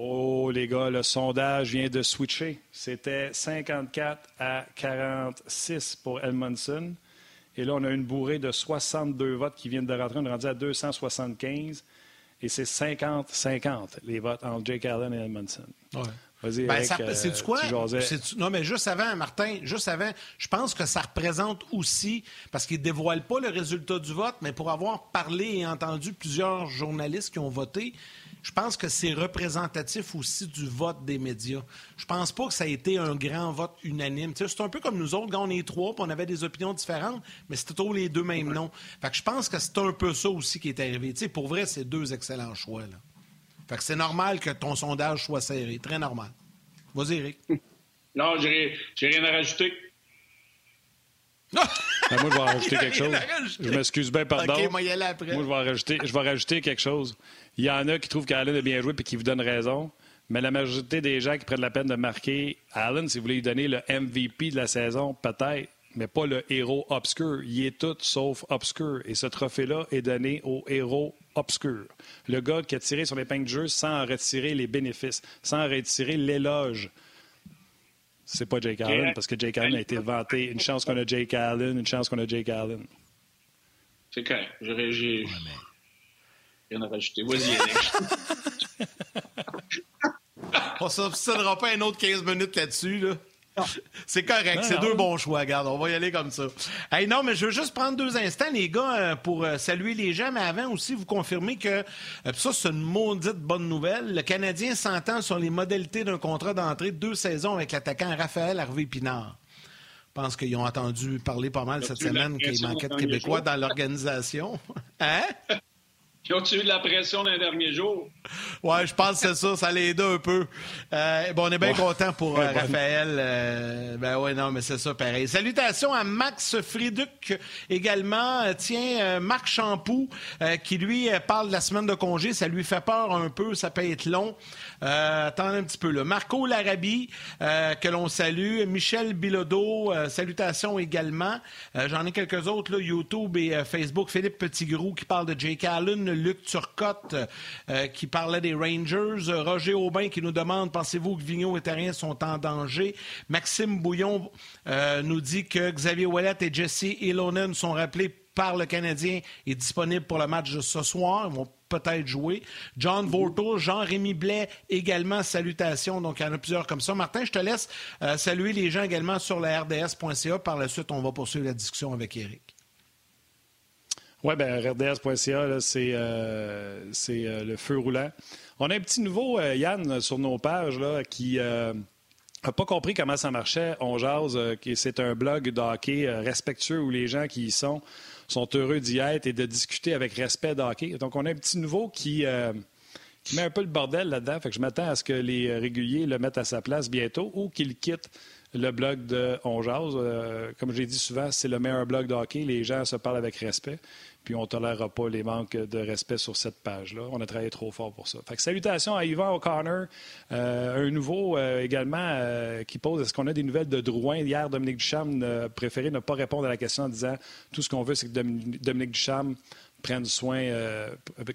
Oh, les gars, le sondage vient de switcher. C'était 54 à 46 pour Edmondson. Et là, on a une bourrée de 62 votes qui viennent de rentrer. On est rendu à 275. Et c'est 50-50, les votes entre Jake Allen et Edmondson. Ouais. Vas-y, Ben, ça- euh, c'est-tu quoi? tu Non, mais juste avant, Martin, juste avant, je pense que ça représente aussi, parce qu'ils ne dévoilent pas le résultat du vote, mais pour avoir parlé et entendu plusieurs journalistes qui ont voté, je pense que c'est représentatif aussi du vote des médias. Je pense pas que ça a été un grand vote unanime. C'est un peu comme nous autres, quand on est trois, puis on avait des opinions différentes, mais c'était toujours les deux mêmes noms. Fait que je pense que c'est un peu ça aussi qui est arrivé. Tu sais, pour vrai, c'est deux excellents choix. Fait que c'est normal que ton sondage soit serré. Très normal. Vas-y, Eric. Non, j'ai rien à rajouter. Ben, moi, je vais rajouter quelque chose. Je m'excuse bien, pardon. OK, moi, y aller après. Moi, je vais, rajouter, je vais rajouter quelque chose. Il y en a qui trouvent qu'Allen a bien joué et qui vous donnent raison. Mais la majorité des gens qui prennent la peine de marquer Allen, si vous voulez lui donner le MVP de la saison, peut-être, mais pas le héros obscur. Il est tout sauf obscur. Et ce trophée-là est donné au héros obscur. Le gars qui a tiré sur l'épingle de jeu sans en retirer les bénéfices, sans en retirer l'éloge. C'est pas Jake Allen, parce que Jake Allen a été vanté. Une chance qu'on a Jake Allen, une chance qu'on a Jake Allen. C'est correct. J'ai j'ai- rien à rajouter. Vas-y. On s'obstinera pas un autre 15 minutes là-dessus, là. C'est correct, c'est deux bons choix, regarde, on va y aller comme ça. Hey, non, mais je veux juste prendre deux instants, les gars, euh, pour euh, saluer les gens, mais avant aussi vous confirmer que, euh, ça c'est une maudite bonne nouvelle, le Canadien s'entend sur les modalités d'un contrat d'entrée de deux saisons avec l'attaquant Raphaël Harvey-Pinard. Je pense qu'ils ont entendu parler pas mal cette semaine qu'il manquait de Québécois dans l'organisation. Hein? Ils ont eu de la pression dans les derniers jours? Ouais, je pense que c'est ça, ça l'aide un peu. Euh, bon, on est bien content pour euh. Raphaël. Euh, ben ouais, non, mais c'est ça, pareil. Salutations à Max Friduc également. Tiens, euh, Marc Champoux, euh, qui lui parle de la semaine de congé, ça lui fait peur un peu, ça peut être long. Euh, attendez un petit peu là. Marco Larabie, euh, que l'on salue. Michel Bilodeau, euh, salutations également. Euh, J'en ai quelques autres, là, YouTube et euh, Facebook. Philippe Petitgrou qui parle de Jake Allen. Luc Turcotte euh, qui parlait des Rangers. Roger Aubin qui nous demande pensez-vous que Vigneault et Terrien sont en danger? Maxime Bouillon nous dit que Xavier Ouellet et Jesse Elonen sont rappelés par le Canadien et disponibles pour le match de ce soir. Ils vont peut-être jouer. John Vorto, Jean-Rémy Blais également, salutations. Donc, il y en a plusieurs comme ça. Martin, je te laisse euh, saluer les gens également sur le rds.ca. Par la suite, on va poursuivre la discussion avec Eric. Oui, bien, RDS.ca, c'est euh, euh, le feu roulant. On a un petit nouveau, Yann, sur nos pages, là, qui n'a pas compris comment ça marchait. On jase, c'est un blog de hockey respectueux où les gens qui y sont sont heureux d'y être et de discuter avec respect de hockey. Donc, on a un petit nouveau qui, euh, qui met un peu le bordel là-dedans. Fait que je m'attends à ce que les euh, réguliers le mettent à sa place bientôt ou qu'il quitte le blog de On Jase. Euh, comme je l'ai dit souvent, c'est le meilleur blog de hockey. Les gens se parlent avec respect. Puis on ne tolérera pas les manques de respect sur cette page-là. On a travaillé trop fort pour ça. Fait que salutations à Yvan O'Connor. Euh, un nouveau euh, également euh, qui pose est-ce qu'on a des nouvelles de Drouin? Hier, Dominique Ducharme a préféré ne pas répondre à la question en disant tout ce qu'on veut, c'est que Domin- Dominique Ducharme prenne soin,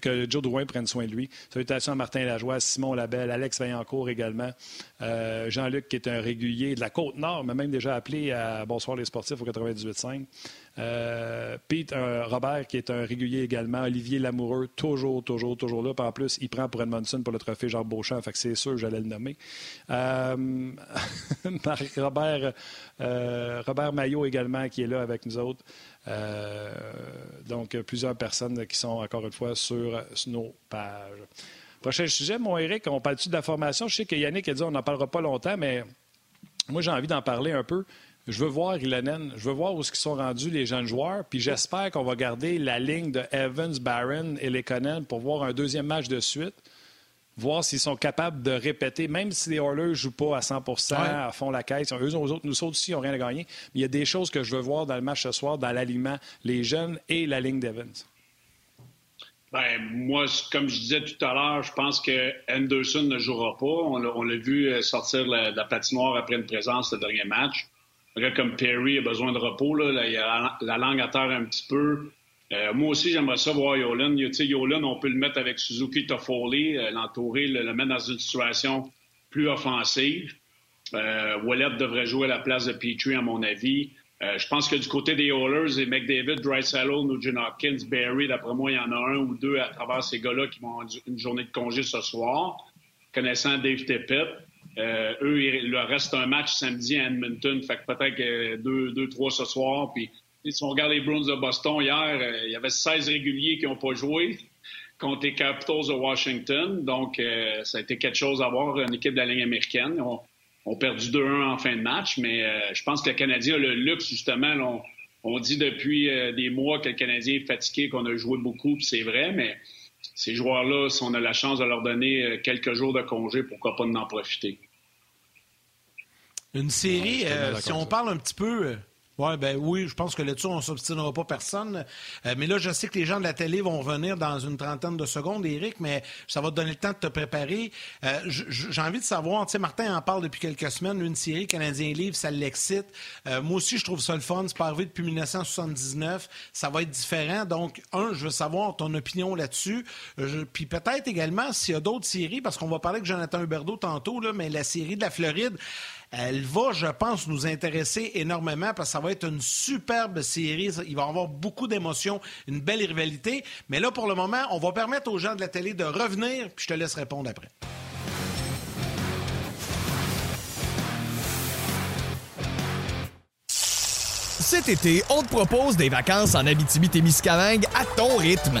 que Joe Drouin prenne soin de lui. Salutations à Martin Lajoie, Simon Labelle, Alex Vaillancourt également, Jean-Luc qui est un régulier de la Côte-Nord, m'a même déjà appelé à Bonsoir les sportifs au 98.5. Euh, Pete Robert qui est un régulier également, Olivier Lamoureux, toujours, toujours, toujours là. Puis en plus, il prend pour Edmondson pour le trophée Jean Beauchamp, fait c'est sûr j'allais le nommer. Euh, Robert, euh, Robert Maillot également qui est là avec nous autres. Donc, plusieurs personnes qui sont encore une fois sur, sur nos pages. Prochain sujet, mon Eric, on parle-tu de la formation? Je sais que Yannick a dit on n'en parlera pas longtemps, mais moi, j'ai envie d'en parler un peu. Je veux voir Ilonen, je veux voir où ils sont rendus les jeunes joueurs, puis j'espère qu'on va garder la ligne de Evans, Barron et Lekonen pour voir un deuxième match de suite, voir s'ils sont capables de répéter, même si les Oilers ne jouent pas à 100% à fond la caisse. Eux, autres, nous autres aussi, ils n'ont rien à gagner. Mais il y a des choses que je veux voir dans le match ce soir, dans l'alignement, les jeunes et la ligne d'Evans. Ben, moi, comme je disais tout à l'heure, je pense que Anderson ne jouera pas. On l'a vu euh, sortir la- de la patinoire après une présence le dernier match. Comme Perry a besoin de repos. Là. Il a la, la langue à terre un petit peu. moi aussi, j'aimerais ça voir Yolan. Yolan, on peut le mettre avec Suzuki Toffoli, l'entourer, le, mettre dans une situation plus offensive. Wallet devrait jouer à la place de Petrie, à mon avis. je pense que du côté des Oilers, et McDavid, Drysdale, Nugent Hopkins, Barry, d'après moi, il y en a un ou deux à travers ces gars-là qui vont avoir une journée de congé ce soir. Connaissant Dave Tippett, euh, eux, il leur reste un match samedi à Edmonton, fait que peut-être deux, deux, trois ce soir. Puis si on regarde les Bruins de Boston hier, euh, il y avait 16 réguliers qui n'ont pas joué contre les Capitals de Washington. Donc, euh, ça a été quelque chose à voir, une équipe de la ligne américaine. On, on perdu 2-1 en fin de match, mais je pense que le Canadien a le luxe, justement. on, dit depuis des mois que le Canadien est fatigué, qu'on a joué beaucoup, puis c'est vrai, mais ces joueurs-là, si on a la chance de leur donner euh, quelques jours de congé, pourquoi pas en profiter? Une série, euh, si on parle un petit peu euh, Ouais, ben oui, je pense que là-dessus, on ne s'obstinera pas personne. Euh, mais là, je sais que les gens de la télé vont venir dans une trentaine de secondes, Eric, mais ça va te donner le temps de te préparer. Euh, j'ai envie de savoir, tu sais, Martin en parle depuis quelques semaines, une série Canadien Livre, ça l'excite. Euh, moi aussi, je trouve ça le fun. C'est pas arrivé depuis 1979. Ça va être différent. Donc, un, je veux savoir ton opinion là-dessus. Puis peut-être également s'il y a d'autres séries, parce qu'on va parler avec Jonathan Huberdeau tantôt, là, mais la série de la Floride, elle va, je pense, nous intéresser énormément parce que ça va être une superbe série. Il va y avoir beaucoup d'émotions, une belle rivalité. Mais là, pour le moment, on va permettre aux gens de la télé de revenir, puis je te laisse répondre après. Cet été, on te propose des vacances en Abitibi-Témiscamingue à ton rythme.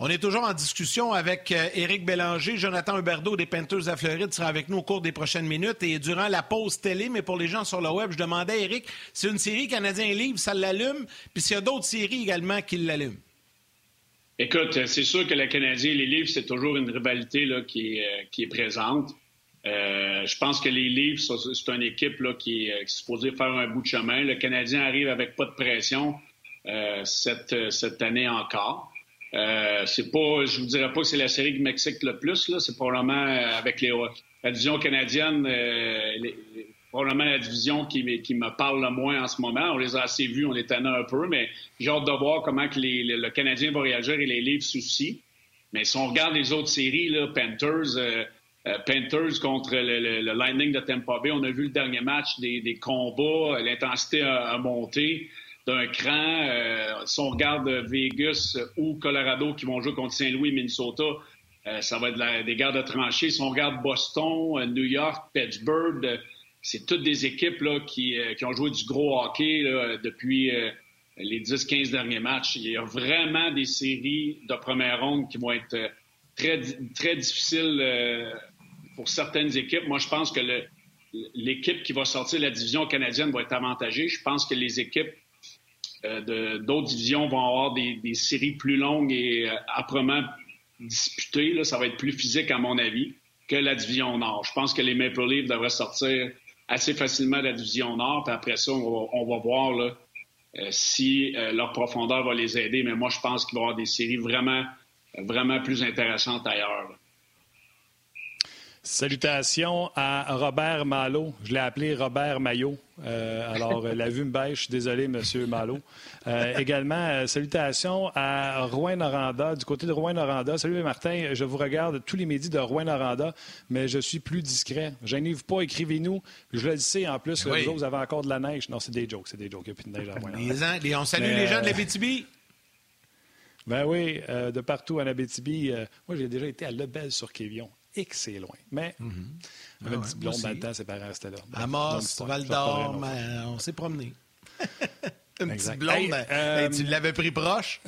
On est toujours en discussion avec euh, Éric Bélanger. Jonathan Huberdeau des Panthers de Floride sera avec nous au cours des prochaines minutes. Et durant la pause télé, mais pour les gens sur le web, je demandais à Éric, c'est une série Canadien Livre, ça l'allume, puis s'il y a d'autres séries également qui l'allument. Écoute, c'est sûr que le Canadien et les livres, c'est toujours une rivalité là, qui, est, euh, qui est présente. Euh, je pense que les livres, c'est une équipe qui, est, supposée faire un bout de chemin. Le Canadien arrive avec pas de pression cette année encore. Euh, c'est pas, je vous dirais pas que c'est la série qui m'excite le plus. Là. C'est probablement euh, avec les, la division canadienne, euh, probablement la division qui, qui, me parle le moins en ce moment. On les a assez vus, on les tenait un peu, mais j'ai hâte de voir comment que les, le Canadien va réagir et les livres soucis. Mais si on regarde les autres séries, là, Panthers, Panthers contre le, Lightning de Tampa Bay, on a vu le dernier match des, des combats, l'intensité a monté d'un cran. Euh, si on regarde Vegas ou Colorado qui vont jouer contre Saint-Louis, Minnesota, euh, ça va être des guerres de tranchées. Si on regarde Boston, euh, New York, Pittsburgh, c'est toutes des équipes là, qui, ont joué du gros hockey depuis les 10-15 derniers matchs. Il y a vraiment des séries de première ronde qui vont être très, très difficiles pour certaines équipes. Moi, je pense que l'équipe qui va sortir de la division canadienne va être avantagée. Je pense que les équipes d'autres divisions vont avoir des, séries plus longues et euh, âprement disputées. Là, ça va être plus physique, à mon avis, que la division Nord. Je pense que les Maple Leafs devraient sortir assez facilement de la division Nord. Puis après ça, on va, voir euh, si leur profondeur va les aider. Mais moi, je pense qu'il va y avoir des séries vraiment, vraiment plus intéressantes ailleurs. Salutations à Robert Malo. Je l'ai appelé Robert Maillot. Euh, alors, euh, la vue me bêche. Désolé, Monsieur Malo. Euh, également, salutations à Rouen-Noranda, du côté de Rouen-Noranda. Salut, Martin. Je vous regarde tous les midis de Rouen-Noranda, mais je suis plus discret. Gênez-vous pas, écrivez-nous. Je le sais, en plus, oui. vous, avez encore de la neige. Non, c'est des jokes, c'est des jokes. Il n'y a plus de neige à Rouen-Noranda. On salue les gens de la BTB. Ben oui, de partout en Abitibi. moi, j'ai déjà été à Lebel sur Kévion et que c'est loin. Mais mm -hmm. un petit blond dans le temps, ses parents restaient là. Amos, Val d'Or, on s'est promené. Une petite blonde, ben, euh, tu l'avais pris proche?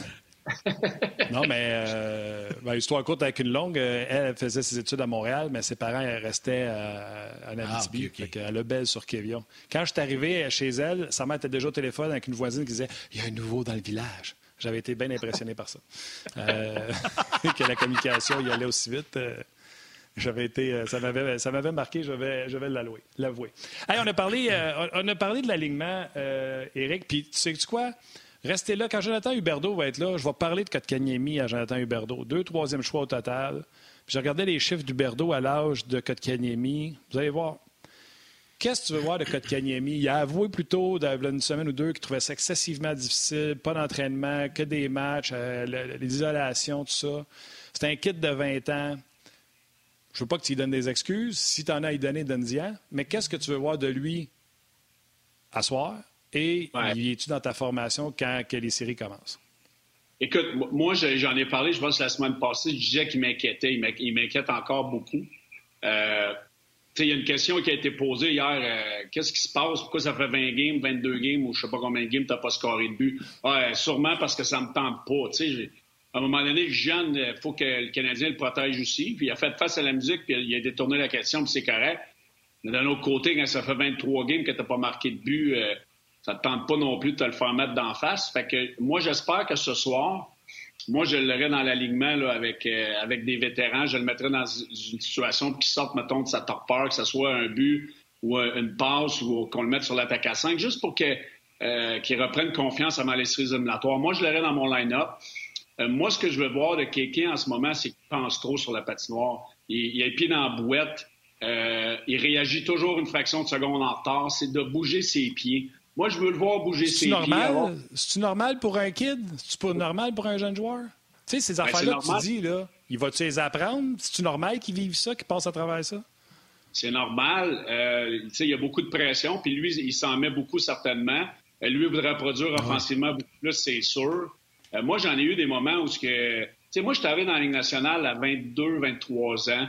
non, mais euh, ben, histoire courte avec une longue, euh, elle faisait ses études à Montréal, mais ses parents restaient à, Abitibi, ah, okay, à Lebel sur Kévion. Quand je suis arrivé chez elle, sa mère était déjà au téléphone avec une voisine qui disait Il y a un nouveau dans le village. J'avais été bien impressionné par ça. que la communication y allait aussi vite. J'avais été, euh, ça m'avait, ça m'avait marqué, je vais, je vais l'avouer. l'avouer. on a parlé, euh, on a parlé de l'alignement, euh, Eric. Puis tu sais quoi? Restez là. Quand Jonathan Huberdeau va être là, je vais parler de Kotkaniemi à Jonathan Huberdeau. Deux, troisième choix au total. Puis je regardais les chiffres d'Huberdeau à l'âge de Kotkaniemi. Vous allez voir. Qu'est-ce que tu veux voir de Kotkaniemi? Il a avoué plutôt, il y a une semaine ou deux, qu'il trouvait ça excessivement difficile, pas d'entraînement, que des matchs, l'isolations, tout ça. C'est un kit de 20 ans. Je ne veux pas que tu lui donnes des excuses. Si tu en as à y donner, donne-y Mais qu'est-ce que tu veux voir de lui à soir? Et ouais. es-tu dans ta formation quand que les séries commencent? Écoute, moi, j'en ai parlé, je pense, la semaine passée. Je disais qu'il m'inquiétait. Il m'inquiète encore beaucoup. Euh, il y a une question qui a été posée hier. Euh, qu'est-ce qui se passe? Pourquoi ça fait 20 games, 22 games ou je ne sais pas combien de games tu n'as pas scoré de but? Sûrement parce que ça ne me tente pas. À un moment donné, jeune, il faut que le Canadien le protège aussi. Puis il a fait face à la musique, puis il a détourné la question, puis c'est correct. Mais d'un autre côté, quand ça fait 23 games que tu n'as pas marqué de but, euh, ça ne te tente pas non plus de te le faire mettre d'en face. Fait que moi, j'espère que ce soir, moi, je l'aurai dans l'alignement avec, euh, avec des vétérans. Je le mettrai dans une situation qui sorte, mettons, de sa torpeur, que ce soit un but ou une passe ou qu'on le mette sur l'attaque à 5, juste pour que, euh, qu'il reprenne confiance avant les séries éliminatoires. Moi, je l'aurai dans mon line-up. Euh, moi, ce que je veux voir de Kéké en ce moment, c'est qu'il pense trop sur la patinoire. Il, il a les pieds dans la bouette. il réagit toujours une fraction de seconde en retard. C'est de bouger ses pieds. Moi, je veux le voir bouger ses normal? C'est-tu normal pour un kid? C'est-tu normal pour un jeune joueur? Tu sais, ces ben, affaires-là que tu dis, là, il va-tu les apprendre? C'est-tu normal qu'ils vivent ça, qu'ils passent à travers ça? C'est normal. Euh, il y a beaucoup de pression, puis lui, il s'en met beaucoup certainement. Euh, lui, il voudrait produire offensivement beaucoup plus, c'est sûr. Euh, moi, j'en ai eu des moments où. Tu sais, moi, je suis arrivé dans la Ligue nationale à 22, 23 ans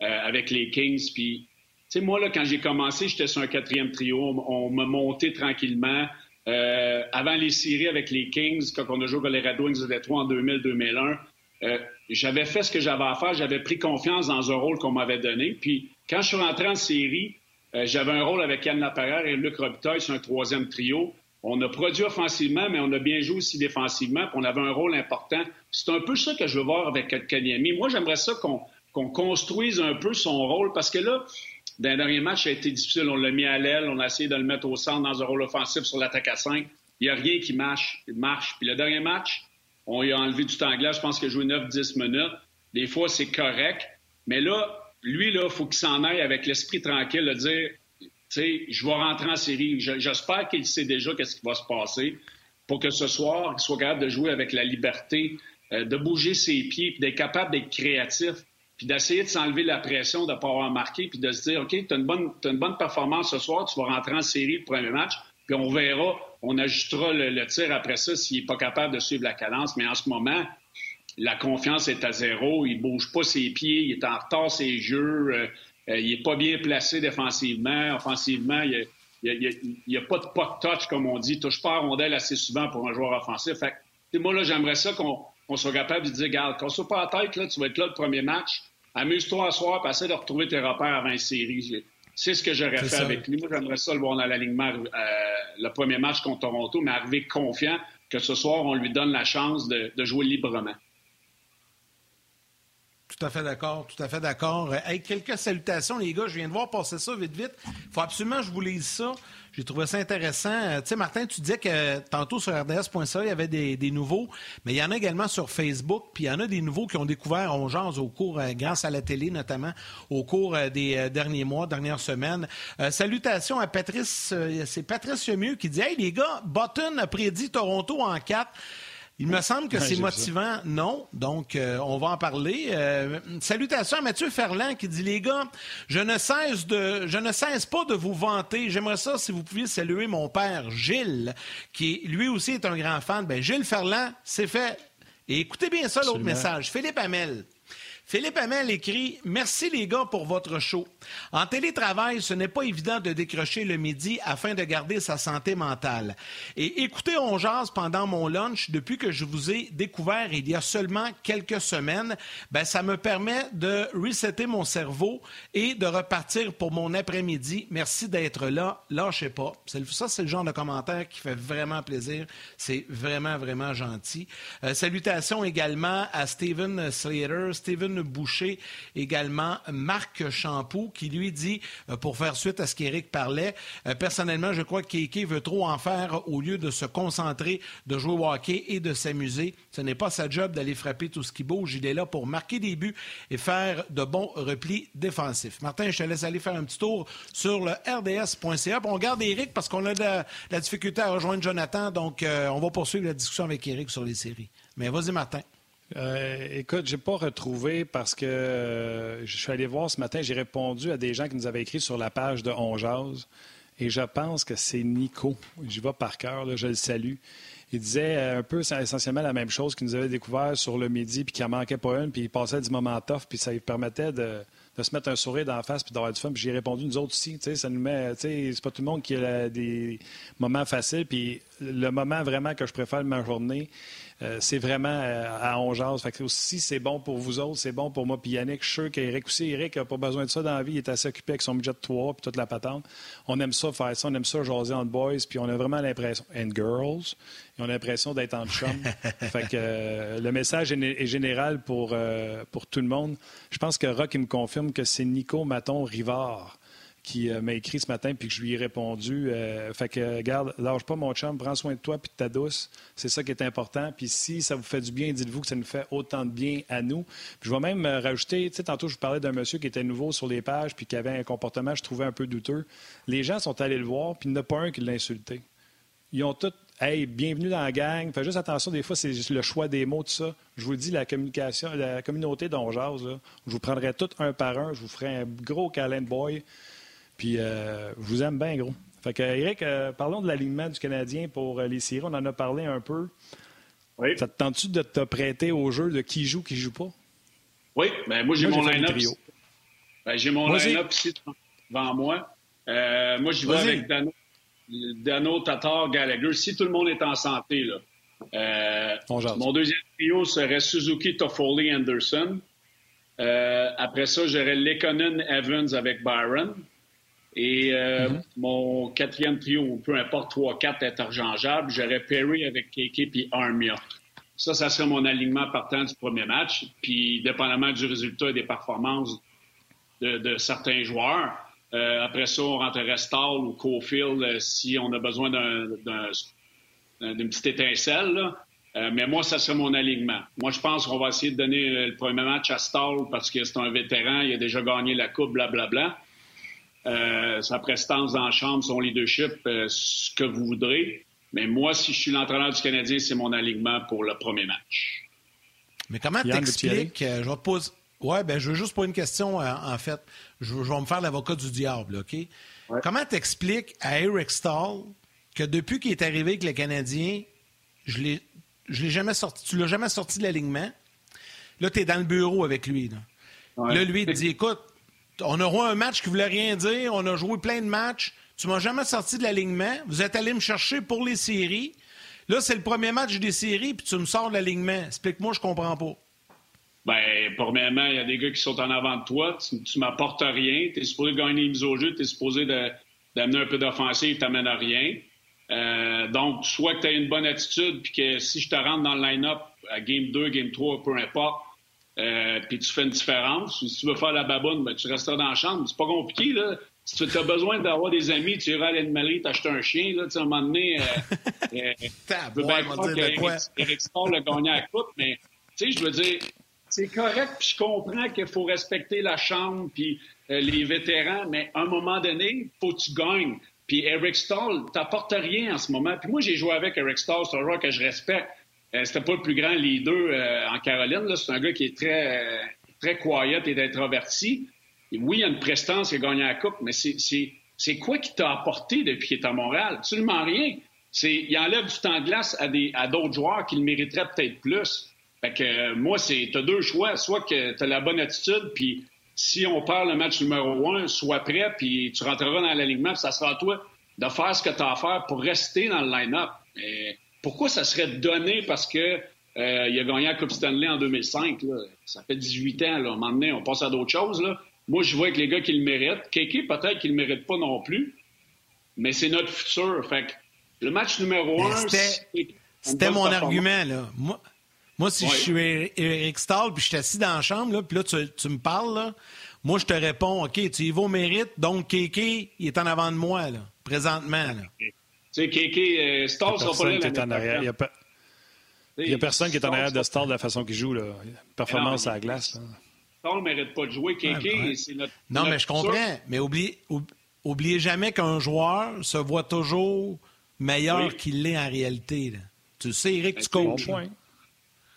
avec les Kings, puis sais, moi, là, quand j'ai commencé, j'étais sur un quatrième trio. On, m'a monté tranquillement. Euh, avant les séries avec les Kings, quand on a joué avec les Red Wings de Détroit en 2000-2001, euh, j'avais fait ce que j'avais à faire. J'avais pris confiance dans un rôle qu'on m'avait donné. Puis, quand je suis rentré en série, euh, j'avais un rôle avec Yann Laperrière et Luc Robitaille sur un troisième trio. On a produit offensivement, mais on a bien joué aussi défensivement, puis on avait un rôle important. C'est un peu ça que je veux voir avec Kanyemi. Moi, j'aimerais ça qu'on construise un peu son rôle, parce que là, dans le dernier match, ça a été difficile. On l'a mis à l'aile, on a essayé de le mettre au centre dans un rôle offensif sur l'attaque à 5. Il n'y a rien qui marche, marche. Puis le dernier match, on lui a enlevé du temps glace. Je pense qu'il a joué 9-10 minutes. Des fois, c'est correct. Mais là, lui, là, il faut qu'il s'en aille avec l'esprit tranquille de dire, sais, je vais rentrer en série. J'espère qu'il sait déjà qu'est-ce qui va se passer pour que ce soir, il soit capable de jouer avec la liberté, euh, de bouger ses pieds, puis d'être capable d'être créatif puis d'essayer de s'enlever la pression de ne pas avoir marqué, puis de se dire, OK, tu as, une bonne performance ce soir, tu vas rentrer en série le premier match, puis on verra, on ajustera le, tir après ça s'il n'est pas capable de suivre la cadence. Mais en ce moment, la confiance est à zéro, il bouge pas ses pieds, il est en retard ses jeux, euh, il est pas bien placé défensivement, offensivement, il n'y a, pas de puck touch, comme on dit, il touche pas à rondelle assez souvent pour un joueur offensif. Fait moi, là, j'aimerais ça qu'on soit capable de dire, regarde, qu'on soit pas à tête, là, tu vas être là le premier match, amuse-toi à soir, puis essaie de retrouver tes repères avant une série. C'est ce que j'aurais fait avec lui. Moi, j'aimerais ça le voir dans l'alignement euh, le premier match contre Toronto, mais arriver confiant que ce soir, on lui donne la chance de, jouer librement. Tout à fait d'accord, tout à fait d'accord. quelques salutations, les gars. Je viens de voir passer ça vite, vite. Faut absolument que je vous lise ça. J'ai trouvé ça intéressant. Euh, tu sais, Martin, tu disais que tantôt sur RDS.ca, il y avait des, nouveaux, mais il y en a également sur Facebook, puis il y en a des nouveaux qui ont découvert On au cours, euh, grâce à la télé notamment, au cours euh, des derniers mois, dernières semaines. salutations à Patrice, c'est Patrice Mieux qui dit Hey les gars, Button a prédit Toronto en 4. Il me semble que c'est motivant, non? Donc, euh, on va en parler. Euh, salutations à Mathieu Ferland qui dit les gars, je ne cesse de, je ne cesse pas de vous vanter. J'aimerais ça si vous pouviez saluer mon père Gilles, qui lui aussi est un grand fan. Ben Gilles Ferland, c'est fait. Et écoutez bien ça l'autre message. Philippe Hamel. Philippe Hamel écrit Merci les gars pour votre show. En télétravail, ce n'est pas évident de décrocher le midi afin de garder sa santé mentale. Et écoutez On Jase pendant mon lunch depuis que je vous ai découvert il y a seulement quelques semaines, ben, ça me permet de resetter mon cerveau et de repartir pour mon après-midi. Merci d'être là. Lâchez pas. Ça, c'est le genre de commentaire qui fait vraiment plaisir. C'est vraiment, vraiment gentil. Euh, salutations également à Steven Slater. Steven Boucher, également Marc Champoux, qui lui dit, euh, pour faire suite à ce qu'Éric parlait, euh, personnellement, je crois que Kéké veut trop en faire au lieu de se concentrer, de jouer au hockey et de s'amuser. Ce n'est pas sa job d'aller frapper tout ce qui bouge. Il est là pour marquer des buts et faire de bons replis défensifs. Martin, je te laisse aller faire un petit tour sur le rds.ca. On garde Éric parce qu'on a de la, difficulté à rejoindre Jonathan, donc euh, on va poursuivre la discussion avec Éric sur les séries. Mais vas-y, Martin. Euh, écoute, j'ai pas retrouvé parce que euh, je suis allé voir ce matin, j'ai répondu à des gens qui nous avaient écrit sur la page de On et je pense que c'est Nico. J'y vais par cœur, je le salue. Il disait un peu essentiellement la même chose qu'il nous avait découvert sur le midi, puis qu'il en manquait pas une, puis il passait du moment tough, puis ça lui permettait de, se mettre un sourire la face puis d'avoir du fun. Puis j'ai répondu, nous autres aussi, ça nous met, c'est pas tout le monde qui a des moments faciles. Puis le moment vraiment que je préfère de ma journée, euh, c'est vraiment euh, à Ongeaz. Fait que aussi, c'est bon pour vous autres, c'est bon pour moi. Puis Yannick, je suis sûr qu'Éric aussi, Eric n'a pas besoin de ça dans la vie. Il est assez occupé avec son budget de 3 puis toute la patente. On aime ça, faire ça. On aime ça, jaser entre boys. Puis on a vraiment l'impression, and girls, on a l'impression d'être en chum. fait que euh, le message est, général pour, pour tout le monde. Je pense que Rock, il me confirme que c'est Nico Maton Rivard qui euh, m'a écrit ce matin puis que je lui ai répondu. Euh, fait que, garde, lâche pas mon chum, prends soin de toi puis de ta douce. C'est ça qui est important. Puis si ça vous fait du bien, dites-vous que ça nous fait autant de bien à nous. je vais même euh, rajouter, tu sais, tantôt je vous parlais d'un monsieur qui était nouveau sur les pages puis qui avait un comportement, je trouvais un peu douteux. Les gens sont allés le voir puis il n'y en a pas un qui l'a insulté. Ils ont tous Hey, bienvenue dans la gang. Faites juste attention, des fois, c'est le choix des mots, tout ça. Je vous le dis, la communication, la communauté d'Onjaz, je vous prendrai tout un par un. Je vous ferai un gros câlin de boy. Puis euh, je vous aime bien, gros. Fait que, Eric, euh, parlons de l'alignement du Canadien pour euh, les séries. On en a parlé un peu. Oui. Ça te tente-tu de te prêter au jeu de qui joue, qui joue pas? Oui, ben moi, j'ai mon line-up. Ben, j'ai mon line-up ici devant moi. moi, j'y vais avec Dano, Dano, Tatar, Gallagher. Si tout le monde est en santé, là. mon deuxième trio serait Suzuki, Toffoli, Anderson. après ça, j'aurais Lekonen, Evans avec Byron. Et euh, mm-hmm. mon quatrième trio, peu importe 3-4 interchangeable, j'aurais Perry avec KK puis Armia. Ça, ça serait mon alignement partant du premier match. Puis, dépendamment du résultat et des performances de, certains joueurs, euh, après ça, on rentrerait Stall ou Cofield euh, si on a besoin d'une petite étincelle. mais moi, ça serait mon alignement. Moi, je pense qu'on va essayer de donner le premier match à Stall parce que c'est un vétéran, il a déjà gagné la coupe, blablabla. Bla, bla. Euh, sa prestance dans la chambre, son leadership, euh, ce que vous voudrez. Mais moi, si je suis l'entraîneur du Canadien, c'est mon alignement pour le premier match. Mais comment t'expliques... Euh, je vais te poser... Ouais, ben, je veux juste poser une question, en fait. Je, vais me faire l'avocat du diable, OK? Comment t'expliques à Eric Stahl que depuis qu'il est arrivé avec le Canadien, je l'ai, je l'ai jamais sorti, tu l'as jamais sorti de l'alignement? Là, tu es dans le bureau avec lui. Là, là lui, il te dit, écoute, on a joué un match qui voulait rien dire. On a joué plein de matchs. Tu m'as jamais sorti de l'alignement. Vous êtes allé me chercher pour les séries. Là, c'est le premier match des séries, puis tu me sors de l'alignement. Explique-moi, je comprends pas. Ben, premièrement, il y a des gars qui sont en avant de toi. Tu, ne m'apportes rien. Tu es supposé gagner les mises au jeu. Tu es supposé d'amener un peu d'offensive. Tu n'amènes rien. Euh, donc, soit que tu as une bonne attitude, puis que si je te rentre dans le line-up à game 2, game 3, peu importe, euh, puis tu fais une différence. Si tu veux faire la baboune, ben, tu resteras dans la chambre. C'est pas compliqué, là. Si tu as besoin d'avoir des amis, tu iras à l'animerie, t'acheter un chien, là, tu à un moment donné, euh, euh, bien croire Sport a gagné la coupe, mais, tu sais, je veux dire, c'est correct, puis je comprends qu'il faut respecter la chambre, puis les vétérans, mais à un moment donné, il faut que tu gagnes. Puis Eric Stall t'apporte rien en ce moment. Puis moi, j'ai joué avec Eric Stall, c'est un joueur que je respecte. Euh, c'était pas le plus grand leader euh, en Caroline. C'est un gars qui est très, euh, très quiet et introverti. oui, il a une prestance, il a gagné la coupe, mais c'est quoi qui t'a apporté depuis qu'il est à Montréal? Absolument rien. Il enlève du temps de glace à, des, à d'autres joueurs qui le mériteraient peut-être plus. Fait que moi, c'est t'as deux choix. Soit que tu as la bonne attitude, puis si on parle le match numéro un, sois prêt, puis tu rentreras dans l'alignement, puis ça sera à toi de faire ce que tu as à faire pour rester dans le line-up. Pourquoi ça serait donné parce que euh, il a gagné la Coupe Stanley en 2005? Ça fait 18 ans. Là. À un moment donné, on passe à d'autres choses. Là. Moi, je vois avec les gars qui le méritent. Kéké, peut-être qu'il ne le mérite pas non plus. Mais c'est notre futur. Fait le match numéro un... C'était mon argument. Là. Moi, Moi, si je suis Eric Stahl, puis je suis assis dans la chambre, là, puis là, tu, me parles, là, moi, je te réponds, OK, tu y vas au mérite, donc Kéké, il est en avant de moi, là, présentement. Là. Tu sais, Kéké, euh, Stahl sera pas là. En arrière. Il n'y a, personne qui est en arrière de Stahl de la façon qu'il joue. Là. Performance à la glace. Stahl ne mérite pas de jouer. Kéké, c'est notre. Non, mais je comprends. Mais oubliez, oubliez jamais qu'un joueur se voit toujours meilleur qu'il l'est en réalité. Là. Tu sais, Eric, ben, tu coaches.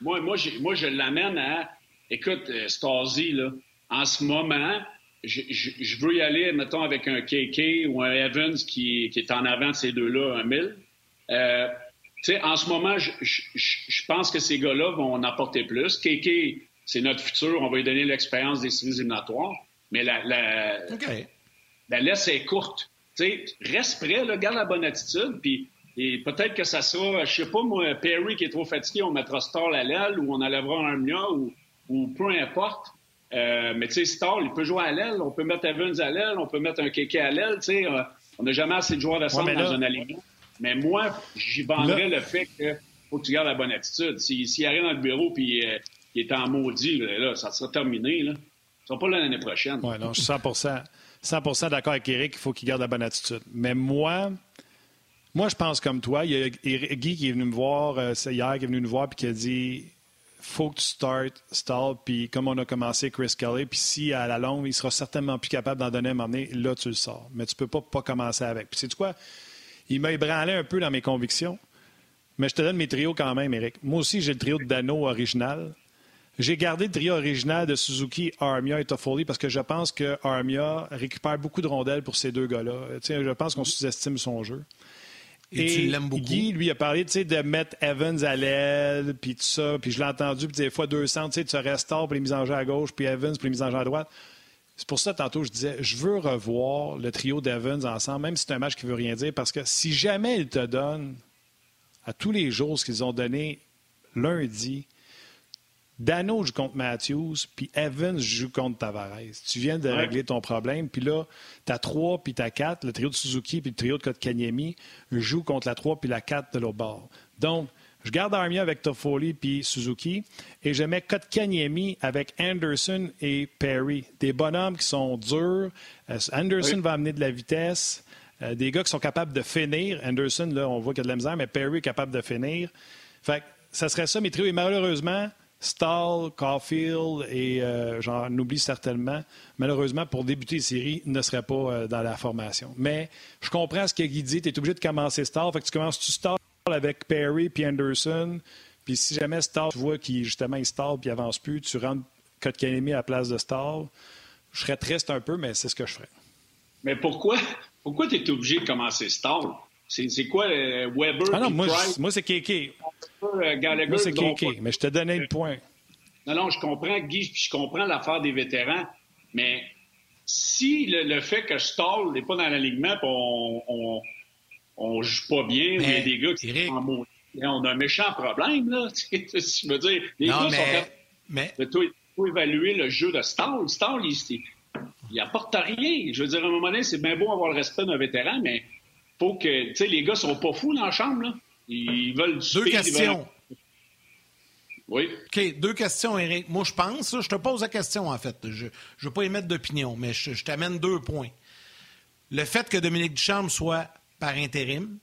Moi, moi, moi, je l'amène à. Écoute, euh, Stasi, là, en ce moment, je, je, veux y aller, mettons, avec un KK ou un Evans qui, qui est en avant de ces deux-là, un 1000. Euh, tu sais, en ce moment, je, je, pense que ces gars-là vont en apporter plus. KK, c'est notre futur. On va lui donner l'expérience des séries éliminatoires. Mais la, la, la laisse est courte. Tu sais, reste prêt, là, garde la bonne attitude, puis et peut-être que ça sera, je sais pas moi, Perry qui est trop fatigué, on mettra Star à l'aile ou on enlèvera Armia ou, ou peu importe. Euh, mais tu sais, Star, il peut jouer à l'aile, on peut mettre Evans à l'aile, on peut mettre un KK à l'aile, tu sais. Euh, on n'a jamais assez de joueurs de centre dans un alignement. Mais moi, j'y vendrais le fait qu'il faut que tu gardes la bonne attitude. S'il si, arrive dans le bureau puis euh, il est en maudit, là, ça sera terminé. Là. ne sera pas l'année prochaine. Oui, non, je suis 100 100 d'accord avec Eric, il faut qu'il garde la bonne attitude. Mais moi, moi, je pense comme toi. Il y a Guy qui est venu me voir euh, hier, qui est venu nous voir, puis qui a dit faut que tu start, stall, puis comme on a commencé Chris Kelly, puis si à la longue, il sera certainement plus capable d'en donner un moment donné, là, tu le sors. Mais tu peux pas, pas commencer avec. Puis, sais quoi? Il m'a ébranlé un peu dans mes convictions, mais je te donne mes trios quand même, Eric. Moi aussi, j'ai le trio de Dano original. J'ai gardé le trio original de Suzuki, Armia et Toffoli parce que je pense que Armia récupère beaucoup de rondelles pour ces deux gars-là. Je pense qu'on sous-estime son jeu. Et, tu l'aimes beaucoup? Guy, lui, a parlé de mettre Evans à l'aile, puis tout ça. Puis je l'ai entendu, puis des fois, deux centres, tu restaures pour les mises en jeu à gauche, puis Evans pour les mises en jeu à droite. C'est pour ça, tantôt, je disais, je veux revoir le trio d'Evans ensemble, même si c'est un match qui ne veut rien dire, parce que si jamais ils te donnent à tous les jours ce qu'ils ont donné lundi, Dano joue contre Matthews, puis Evans joue contre Tavares. Tu viens de régler ton problème, puis là, tu as 3 puis tu as 4, le trio de Suzuki puis le trio de Kotkaniemi joue contre la 3 puis la 4 de l'autre bord. Donc, je garde Armia avec Toffoli puis Suzuki et je mets Kotkaniemi avec Anderson et Perry. Des bonhommes qui sont durs. Euh, Anderson va amener de la vitesse. Euh, des gars qui sont capables de finir. Anderson, là, on voit qu'il y a de la misère, mais Perry est capable de finir. Fait que ça serait ça, mes trios. Et malheureusement, Stahl, Caulfield et euh, j'en oublie certainement, malheureusement, pour débuter les séries, ne serait pas euh, dans la formation. Mais je comprends ce que Guy dit. Tu es obligé de commencer Stahl. Fait que tu commences tu Stahl avec Perry puis Anderson? Puis si jamais Stahl, tu vois qu'il justement il Stahl puis avance plus, tu rentres Kotkaniemi à la place de Stahl. Je serais triste un peu, mais c'est ce que je ferais. Mais pourquoi, pourquoi tu es obligé de commencer Stahl? C'est quoi euh, Weber? Ah non, moi, moi c'est KK. Euh, moi, c'est KK, mais je te donnais le point. Non, non, je comprends, Guy, je comprends l'affaire des vétérans, mais si le, fait que Stall n'est pas dans l'alignement on, on, joue pas bien, il y a des gars qui sont en on a un méchant problème, là. je veux dire, les gars sont mais... Il faut évaluer le jeu de Stall. Stall, il, il, apporte rien. Je veux dire, à un moment donné, c'est bien beau avoir le respect d'un vétéran, mais faut que, tu sais, les gars sont pas fous dans la chambre, là. Ils veulent du Deux questions. Oui. OK, deux questions, Eric. Moi, je pense, je te pose la question, en fait. Je ne veux pas émettre d'opinion, mais je, t'amène deux points. Le fait que Dominique Ducharme soit par intérim,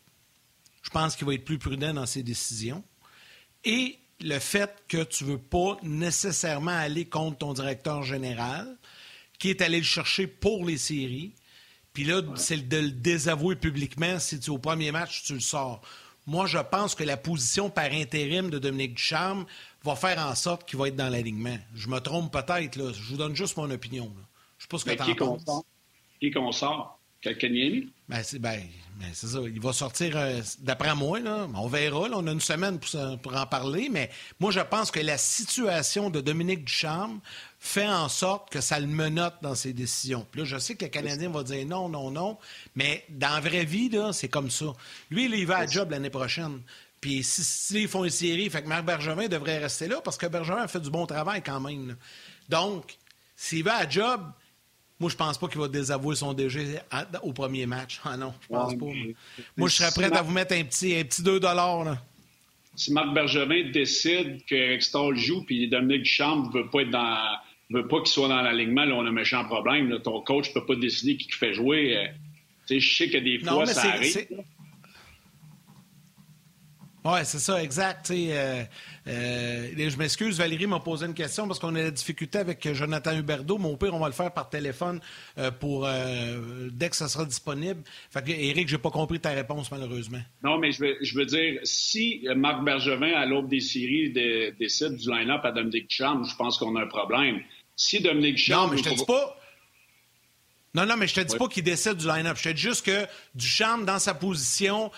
je pense qu'il va être plus prudent dans ses décisions. Et le fait que tu ne veux pas nécessairement aller contre ton directeur général, qui est allé le chercher pour les séries, puis là, c'est de le désavouer publiquement si tu au premier match, tu le sors. Moi, je pense que la position par intérim de Dominique Ducharme va faire en sorte qu'il va être dans l'alignement. Je me trompe peut-être, là. Je vous donne juste mon opinion. Je ne sais pas ce que tu en penses. Qui qu'on sort? Ben, c'est ben, ben ça. Il va sortir, euh, d'après moi, là, on verra. on a une semaine pour, pour, en parler, mais moi, je pense que la situation de Dominique Ducharme fait en sorte que ça le menote dans ses décisions. Puis là, je sais que le Canadien va dire non, non, non, mais dans la vraie vie, c'est comme ça. Lui, il va à job l'année prochaine. Puis s'ils font une série, fait que Marc Bergevin devrait rester là parce que Bergevin a fait du bon travail quand même. Donc, s'il va à job, moi, je pense pas qu'il va désavouer son DG au premier match. Ah non, je pense pas. Moi, je serais prêt à vous mettre un petit, un petit 2 là. si Marc Bergevin décide que Stall joue, puis Dominique Duchamp ne veut pas être dans veut pas qu'il soit dans l'alignement, là, on a un méchant problème. Ton coach ne peut pas décider qui fait jouer. Euh, je sais que des fois, ça arrive. Oui, c'est ça, exact. Euh, euh, je m'excuse, Valérie m'a posé une question parce qu'on a la difficulté avec Jonathan Huberdeau. Mon père, on va le faire par téléphone euh, pour dès que ça sera disponible. Fait que, Éric, j'ai pas compris ta réponse, malheureusement. Non, mais je veux, je veux dire, si Marc Bergevin, à l'aube des séries, décide du line-up à Dominique Duchamp, je pense qu'on a un problème. Si Dominique Duchamp... Non, mais je te dis pas... Non, non, mais je te dis pas qu'il décide du line-up. Je te dis juste que Duchamp, dans sa position,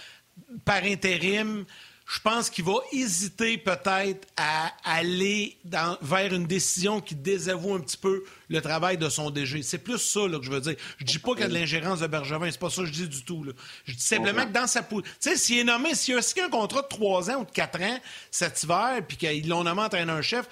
par intérim je pense qu'il va hésiter peut-être à aller vers une décision qui désavoue un petit peu le travail de son DG. C'est plus ça que je veux dire. Je dis pas qu'il y a de l'ingérence de Bergevin, c'est pas ça que je dis du tout. Je dis simplement que dans sa Tu sais, s'il est nommé, s'il a un contrat de 3 ans ou de 4 ans cet hiver, puis qu'ils l'ont nommé entraîneur-chef,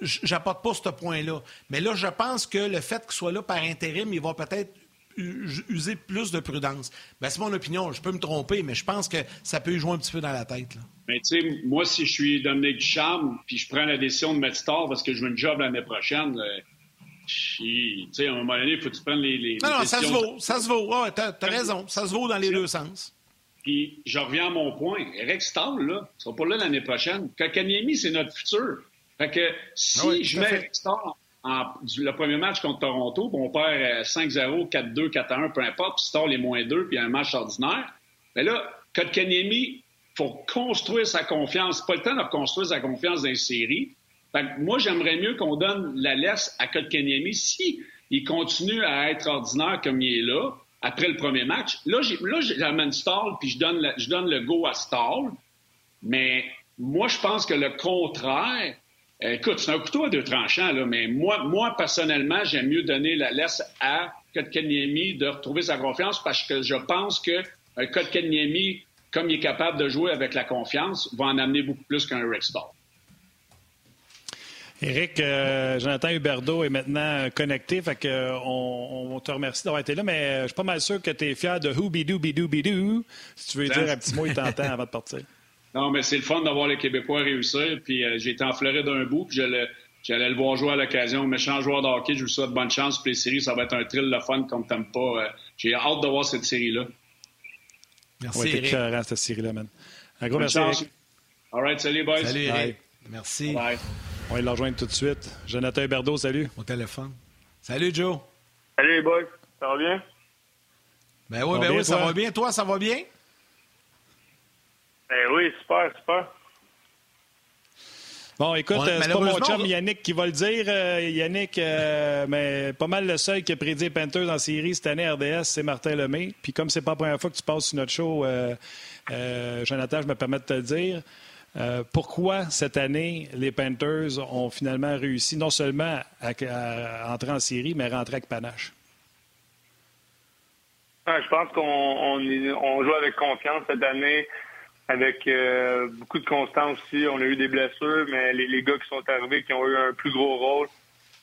j'apporte pas ce point-là. Mais là, je pense que le fait qu'il soit là par intérim, il va peut-être user plus de prudence. Ben, c'est mon opinion. Je peux me tromper, mais je pense que ça peut y jouer un petit peu dans la tête. Mais tu sais, moi, si je suis Dominique Duchamp, puis je prends la décision de mettre Star parce que je veux une job l'année prochaine, euh, tu sais, à un moment donné, il faut que tu prennes les, les, non, non, ça se vaut. Ça se vaut. T'as, raison. Ça se vaut dans les deux sens. Puis, je reviens à mon point. Eric Stahl, là, ne sera pas là l'année prochaine. Kakaniemi, c'est notre futur. Fait que si ah je mets Eric Stahl le premier match contre Toronto, on perd 5-0, 4-2, 4-1, peu importe, puis Star les moins 2, puis un match ordinaire. Mais là, Kotkaniemi, faut construire sa confiance. Pas le temps de construire sa confiance dans les séries. moi, j'aimerais mieux qu'on donne la laisse à Kotkaniemi si il continue à être ordinaire comme il est là, après le premier match. Là, j'amène Stall, puis je donne, je donne le go à Stall. Mais moi, je pense que le contraire, Écoute, c'est un couteau à deux tranchants, là, mais moi, moi personnellement, j'aime mieux donner la laisse à Kotkaniemi de retrouver sa confiance parce que je pense que un Kotkaniemi, comme il est capable de jouer avec la confiance, va en amener beaucoup plus qu'un Rick Stall. Éric, euh, Jonathan Huberdeau est maintenant connecté, fait que, euh, on, te remercie d'avoir été là, mais je suis pas mal sûr que tu es fier de Who Bidoo Bidoo Bidoo. Si tu veux dire un petit mot, il t'entend avant de partir. Non, mais c'est le fun d'avoir les Québécois réussir. Puis euh, j'ai été en Floride d'un bout, puis j'allais le voir jouer à l'occasion. Méchant joueur de hockey, je vous souhaite bonne chance pour les séries. Ça va être un thrill de fun comme t'aimes pas. Euh, j'ai hâte de voir cette série-là. Merci, ouais, Eric. cette série-là, man. Un gros merci, Eric. All right, salut, boys. Salut, Eric. Merci. Bye. On va le rejoindre tout de suite. Jonathan Huberdeau, salut. Au téléphone. Salut, Joe. Salut, les boys. Ça va bien? Ben oui, ben oui, ça va bien. Toi, ça va bien? Ben oui, super, super. Bon, écoute, euh, c'est pas mon chum Yannick qui va le dire. Euh, Yannick, euh, mais pas mal le seul qui a prédit Panthers en série cette année RDS, c'est Martin Lemay. Puis comme c'est pas la première fois que tu passes sur notre show, Jonathan, je me permets de te le dire. pourquoi cette année les Panthers ont finalement réussi non seulement à, entrer en série, mais à rentrer avec panache? je pense qu'on on joue avec confiance cette année avec euh, beaucoup de constance aussi. On a eu des blessures, mais les, les, gars qui sont arrivés, qui ont eu un plus gros rôle,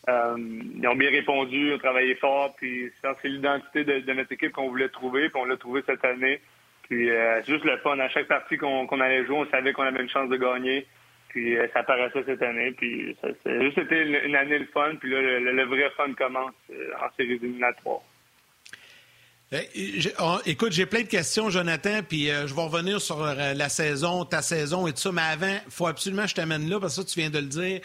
euh, ils ont bien répondu, ont travaillé fort. Puis c'est l'identité de, notre équipe qu'on voulait trouver, puis on l'a trouvé cette année. Puis euh, c'est juste le fun. À chaque partie qu'on allait jouer, on savait qu'on avait une chance de gagner. Puis ça apparaissait cette année. Puis ça, juste été une, année de fun. Puis là, le, le vrai fun commence en séries éliminatoires. Eh, écoute, j'ai plein de questions, Jonathan, puis euh, je vais revenir sur euh, la saison, ta saison et tout ça. Mais avant, il faut absolument que je t'amène là, parce que ça, tu viens de le dire.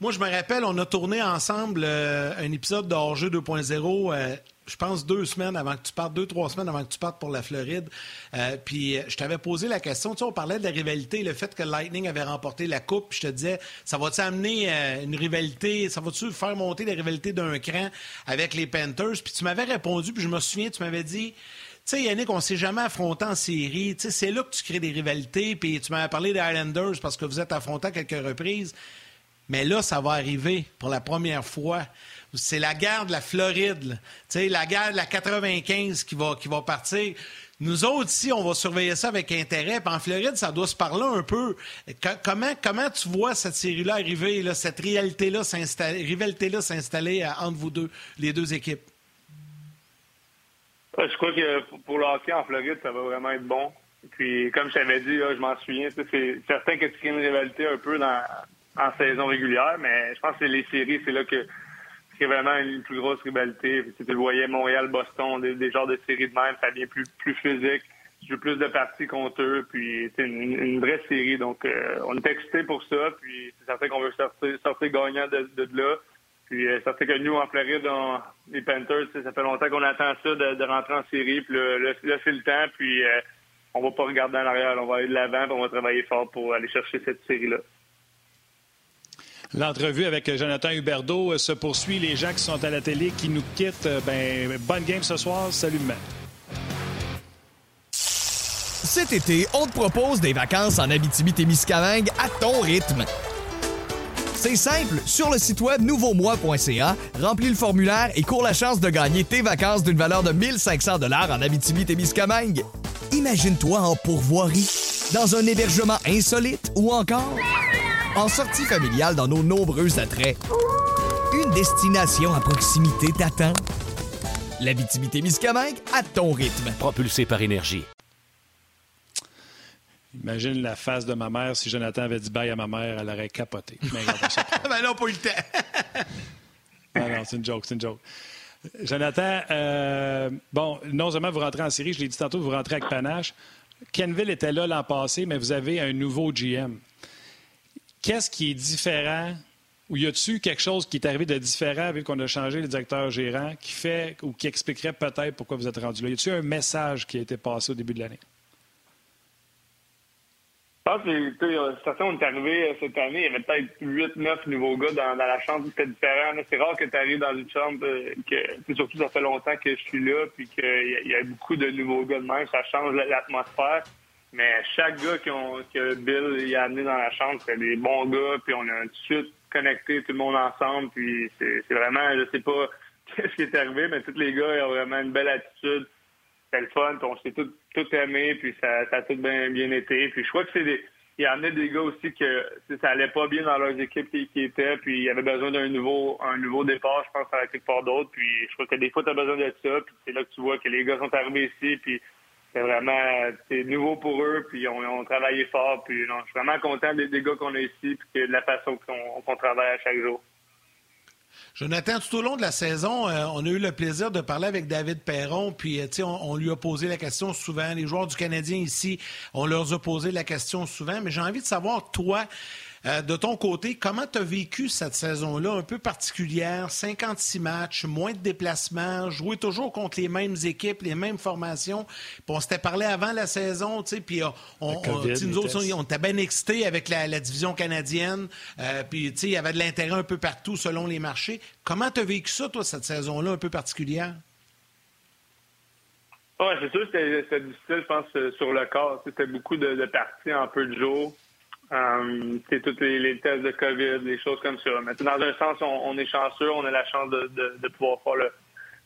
Moi, je me rappelle, on a tourné ensemble euh, un épisode de Hors-jeu 2.0 je pense, deux semaines avant que tu partes, deux, trois semaines avant que tu partes pour la Floride. Euh, puis je t'avais posé la question, tu sais, on parlait de la rivalité, le fait que Lightning avait remporté la Coupe, je te disais, ça va-tu amener euh, une rivalité, ça va-tu faire monter la rivalité d'un cran avec les Panthers? Puis tu m'avais répondu, puis je me souviens, tu m'avais dit... Tu sais, Yannick, on s'est jamais affronté en série. Tu sais, c'est là que tu crées des rivalités. Puis tu m'avais parlé des Islanders parce que vous êtes affrontés à quelques reprises. Mais là, ça va arriver pour la première fois c'est la guerre de la Floride, la guerre de la 95 qui va, qui va partir. Nous autres, ici, on va surveiller ça avec intérêt. En Floride, ça doit se parler un peu. comment, comment tu vois cette série-là arriver, là, cette réalité-là s'installer, rivalité-là s'installer euh, entre vous deux, les deux équipes? Je crois que pour le en Floride, ça va vraiment être bon. Puis, comme je t'avais dit, je m'en souviens, c'est certain que tu crées une rivalité un peu dans, en saison régulière, mais je pense que les séries, c'est là que c'est vraiment une plus grosse rivalité. Tu le voyais, Montréal-Boston, des, genres de séries de même, ça devient plus, plus physique. Tu joues plus de parties contre eux, puis c'est une, vraie série. Donc, euh, on est excité pour ça, puis c'est certain qu'on veut sortir, sortir gagnant de, là. Puis euh, certain que nous, en Floride, les Panthers, ça fait longtemps qu'on attend ça de, rentrer en série, puis là, c'est le temps, puis euh, on va pas regarder en arrière, on va aller de l'avant, puis on va travailler fort pour aller chercher cette série-là. L'entrevue avec Jonathan Huberdeau euh, se poursuit. Les gens qui sont à la télé, qui nous quittent, euh, ben, bonne game ce soir. Salut, man. Cet été, on te propose des vacances en Abitibi-Témiscamingue à ton rythme. C'est simple, sur le site web nouveaumois.ca, remplis le formulaire et cours la chance de gagner tes vacances d'une valeur de 1500 dollars en Abitibi-Témiscamingue. Imagine-toi en pourvoirie, dans un hébergement insolite ou encore en sortie familiale dans nos nombreux attraits. Une destination à proximité t'attend. L'Abitibi-Témiscamingue à ton rythme. Propulsé par énergie. Imagine la face de ma mère si Jonathan avait dit bye à ma mère, elle aurait capoté. Mais ben non, pas eu le temps. non, non, c'est une joke, c'est une joke. Jonathan, euh, bon, non seulement vous rentrez en série, je l'ai dit tantôt, vous rentrez avec panache. Kenville était là l'an passé, mais vous avez un nouveau GM. Qu'est-ce qui est différent? Ou y a-t-il quelque chose qui est arrivé de différent vu qu'on a changé le directeur gérant qui fait ou qui expliquerait peut-être pourquoi vous êtes rendu là? Y a-t-il un message qui a été passé au début de l'année? Je pense que certains on est arrivé euh, cette année, il y avait peut-être 8-9 nouveaux gars dans, la chambre, c'était différent. C'est rare que tu arrives dans une chambre euh, que surtout ça fait longtemps que je suis là, puis qu'il y, a beaucoup de nouveaux gars de même, ça change l'atmosphère. Mais chaque gars qui ont, que Bill a amené dans la chambre, c'est des bons gars, puis on a tout de suite connecté tout le monde ensemble, puis c'est vraiment, je sais pas qu'est-ce qui est arrivé, mais tous les gars ont vraiment une belle attitude. C'est le fun, puis on s'est tout, tout aimé, puis ça, a tout bien, été. Puis je crois que c'est des. Il a amené des gars aussi que ça allait pas bien dans leurs équipes qui, étaient, puis il y avait besoin d'un nouveau un nouveau départ, je pense, avec quelque part d'autre. Puis je crois que des fois, tu as besoin de ça, puis c'est là que tu vois que les gars sont arrivés ici, puis c'est vraiment nouveau pour eux, puis on, on travaillé fort, puis je suis vraiment content des, gars qu'on a ici, puis de la façon qu'on travaille à chaque jour. Jonathan, tout au long de la saison, euh, on a eu le plaisir de parler avec David Perron, puis euh, on, lui a posé la question souvent. Les joueurs du Canadien ici, on leur a posé la question souvent, mais j'ai envie de savoir, toi, euh, de ton côté, comment tu as vécu cette saison-là un peu particulière? 56 matchs, moins de déplacements, jouer toujours contre les mêmes équipes, les mêmes formations. on s'était parlé avant la saison, puis on, on, nous autres, on, était bien excités avec la, division canadienne. Euh, puis il y avait de l'intérêt un peu partout selon les marchés. Comment tu as vécu ça, toi, cette saison-là un peu particulière? Oui, c'est sûr que c'était difficile, je pense, sur le corps. C'était beaucoup de, de parties en peu de jours. Euh, c'est tous les, tests de COVID, des choses comme ça. Mais dans un sens, on, est chanceux, on a la chance de, de, pouvoir faire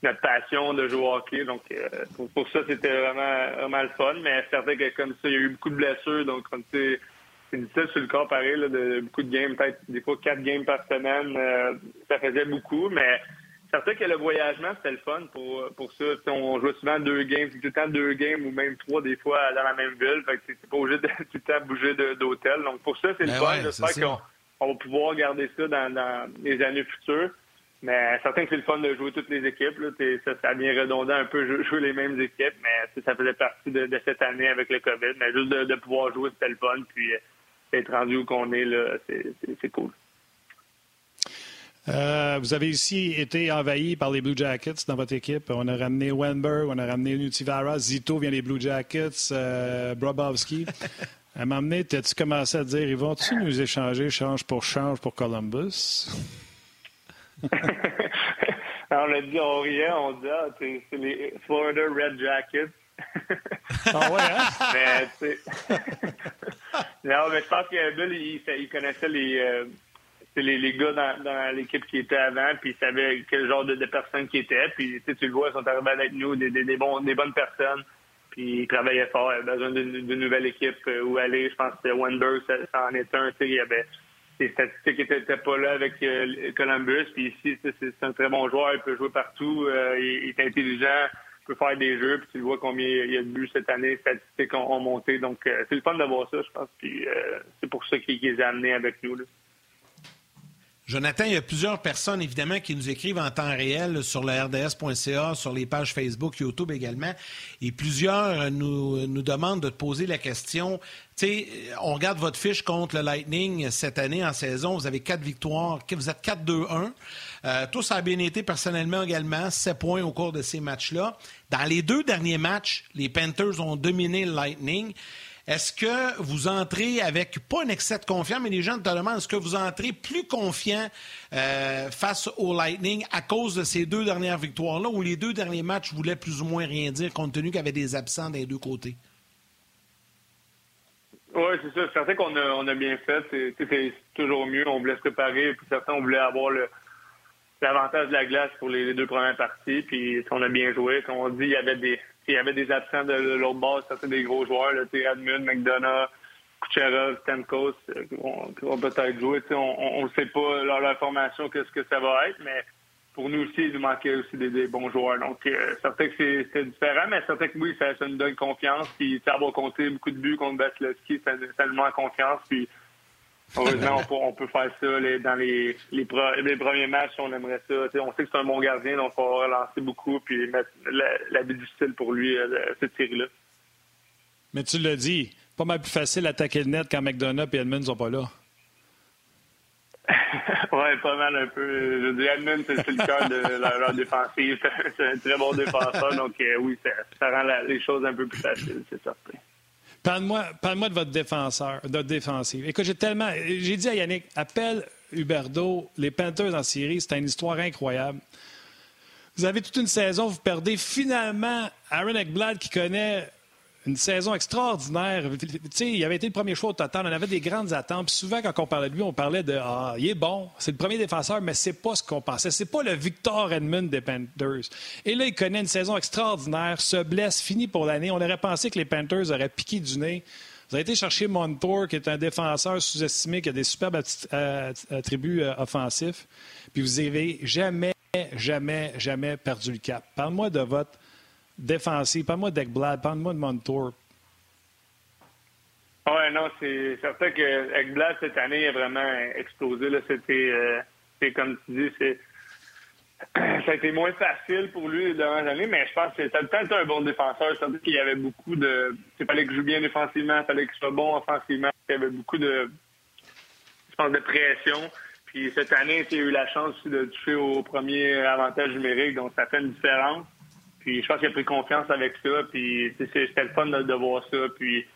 notre passion de jouer au hockey. Donc, euh, pour, ça, c'était vraiment, vraiment le fun. Mais c'est certain que comme ça, il y a eu beaucoup de blessures. Donc, c'est difficile sur le corps, pareil, là, de, beaucoup de games, peut-être des fois quatre games par semaine. Euh, ça faisait beaucoup, mais certain que le voyagement, c'était le fun pour, pour ça. on jouait souvent deux games, tout le temps deux games ou même trois des fois dans la même ville. Fait que c'est pas obligé de tout le temps bouger d'hôtel. Donc pour ça, c'est le ben fun. J'espère qu'on on va pouvoir garder ça dans, les années futures. Mais certain que c'est le fun de jouer toutes les équipes. Là. Ça, ça vient redondant un peu jouer les mêmes équipes, mais ça faisait partie de, cette année avec le COVID. Mais juste de, pouvoir jouer, c'était le fun. Puis euh, être rendu où qu'on est, là, c'est cool. Euh, vous avez aussi été envahi par les Blue Jackets dans votre équipe. On a ramené Wenberg, on a ramené Nutivara, Zito vient des Blue Jackets, euh, Brobovski. À un moment donné, as-tu commencé à dire, ils vont-tu nous échanger change pour change pour Columbus? on a dit, on riait, on dit, ah, c'est les Florida Red Jackets. ah ouais, hein? mais, tu sais... non, mais je pense que Bill, il, il connaissait les... Euh, les, les gars dans, l'équipe qui étaient avant, puis ils savaient quel genre de, personnes qui étaient. Puis tu le vois, ils sont arrivés avec nous, des, des, des bonnes personnes. Puis ils travaillaient fort, ils avaient besoin d'une nouvelle équipe euh, où aller. Je pense que Wenberg, ça, en est un. Il y avait des statistiques qui n'étaient pas là avec euh, Columbus. Puis ici, c'est un très bon joueur, il peut jouer partout. Euh, il, est intelligent. peut faire des jeux, puis tu vois combien il y a de buts cette année, les statistiques ont, monté. Donc, c'est le fun de voir ça, je pense. Puis c'est pour ça qu'il les a amenés avec nous. Là. Jonathan, il y a plusieurs personnes, évidemment, qui nous écrivent en temps réel sur le RDS.ca, sur les pages Facebook, YouTube également. Et plusieurs nous, nous demandent de te poser la question. Tu sais, on regarde votre fiche contre le Lightning cette année en saison. Vous avez quatre victoires. Vous êtes 4-2-1. Euh, tout ça a bien été personnellement également. Sept points au cours de ces matchs-là. Dans les deux derniers matchs, les Panthers ont dominé le Lightning. Est-ce que vous entrez avec, pas un excès de confiance, mais les gens te demandent, est-ce que vous entrez plus confiant euh, face au Lightning à cause de ces deux dernières victoires-là, ou les deux derniers matchs voulaient plus ou moins rien dire, compte tenu qu'il y avait des absents des deux côtés? Oui, c'est ça. Certain qu'on a, on a bien fait. C'est toujours mieux. On voulait se préparer. Puis certains, on voulait avoir l'avantage de la glace pour les, deux premières parties. Puis on a bien joué. Comme on dit, il y avait des, il y avait des absents de, l'autre base, certains des gros joueurs, là, Edmund, McDonough, Kucherov, Stamkos, euh, qui vont, peut-être jouer. On ne sait pas leur, leur formation qu'est-ce que ça va être, mais pour nous aussi, il nous manquait aussi des, bons joueurs. Donc, euh, certain que c'est différent, mais certain que oui, ça, nous donne confiance. Puis, ça va compter beaucoup de buts contre Vasilevski, ça, ça nous manque confiance. Puis, Heureusement, on, peut, faire ça dans les, les, premiers matchs, on aimerait ça. on sait que c'est un bon gardien, donc on va relancer beaucoup puis mettre la, vie difficile pour lui, euh, cette série-là. Mais tu l'as dit, pas mal plus facile d'attaquer le net quand McDonough et Edmund ne sont pas là. oui, pas mal un peu. Je dis Edmund, c'est le cœur de leur, défensive. C'est un très bon défenseur, donc euh, oui, ça, rend les choses un peu plus faciles, c'est certain. Parle-moi parle de votre défenseur, de votre défensive. Écoute, j'ai tellement. J'ai dit à Yannick, appelle Huberdo, les Panthers en série, c'est une histoire incroyable. Vous avez toute une saison, vous perdez finalement Aaron Eckblad qui connaît une saison extraordinaire. Il avait été le premier choix au total. On avait des grandes attentes. Puis souvent, quand on parlait de lui, on parlait de Ah, il est bon, c'est le premier défenseur, mais c'est pas ce qu'on pensait. C'est pas le Victor Edmund des Panthers. Et là, il connaît une saison extraordinaire, se blesse, fini pour l'année. On aurait pensé que les Panthers auraient piqué du nez. Vous avez été chercher Montour, qui est un défenseur sous-estimé, qui a des superbes euh, attributs euh, offensifs. Puis vous avez jamais, jamais, jamais perdu le cap. Parle-moi de votre défensif. Parle-moi d'Ekblad, parle-moi de Montour. Oui, non, c'est certain que Ekblad, cette année, a vraiment explosé. C'était, euh, comme tu dis, ça a été moins facile pour lui dans l'année, mais je pense que peut-être un bon défenseur. C'est qu'il y avait beaucoup de. Il fallait qu'il joue bien défensivement, il fallait qu'il soit bon offensivement. Il y avait beaucoup de. Je pense de pression. Puis cette année, il a eu la chance de toucher au premier avantage numérique, donc ça fait une différence. Puis je pense qu'il a pris confiance avec ça. Puis c'était le fun de, voir ça. Puis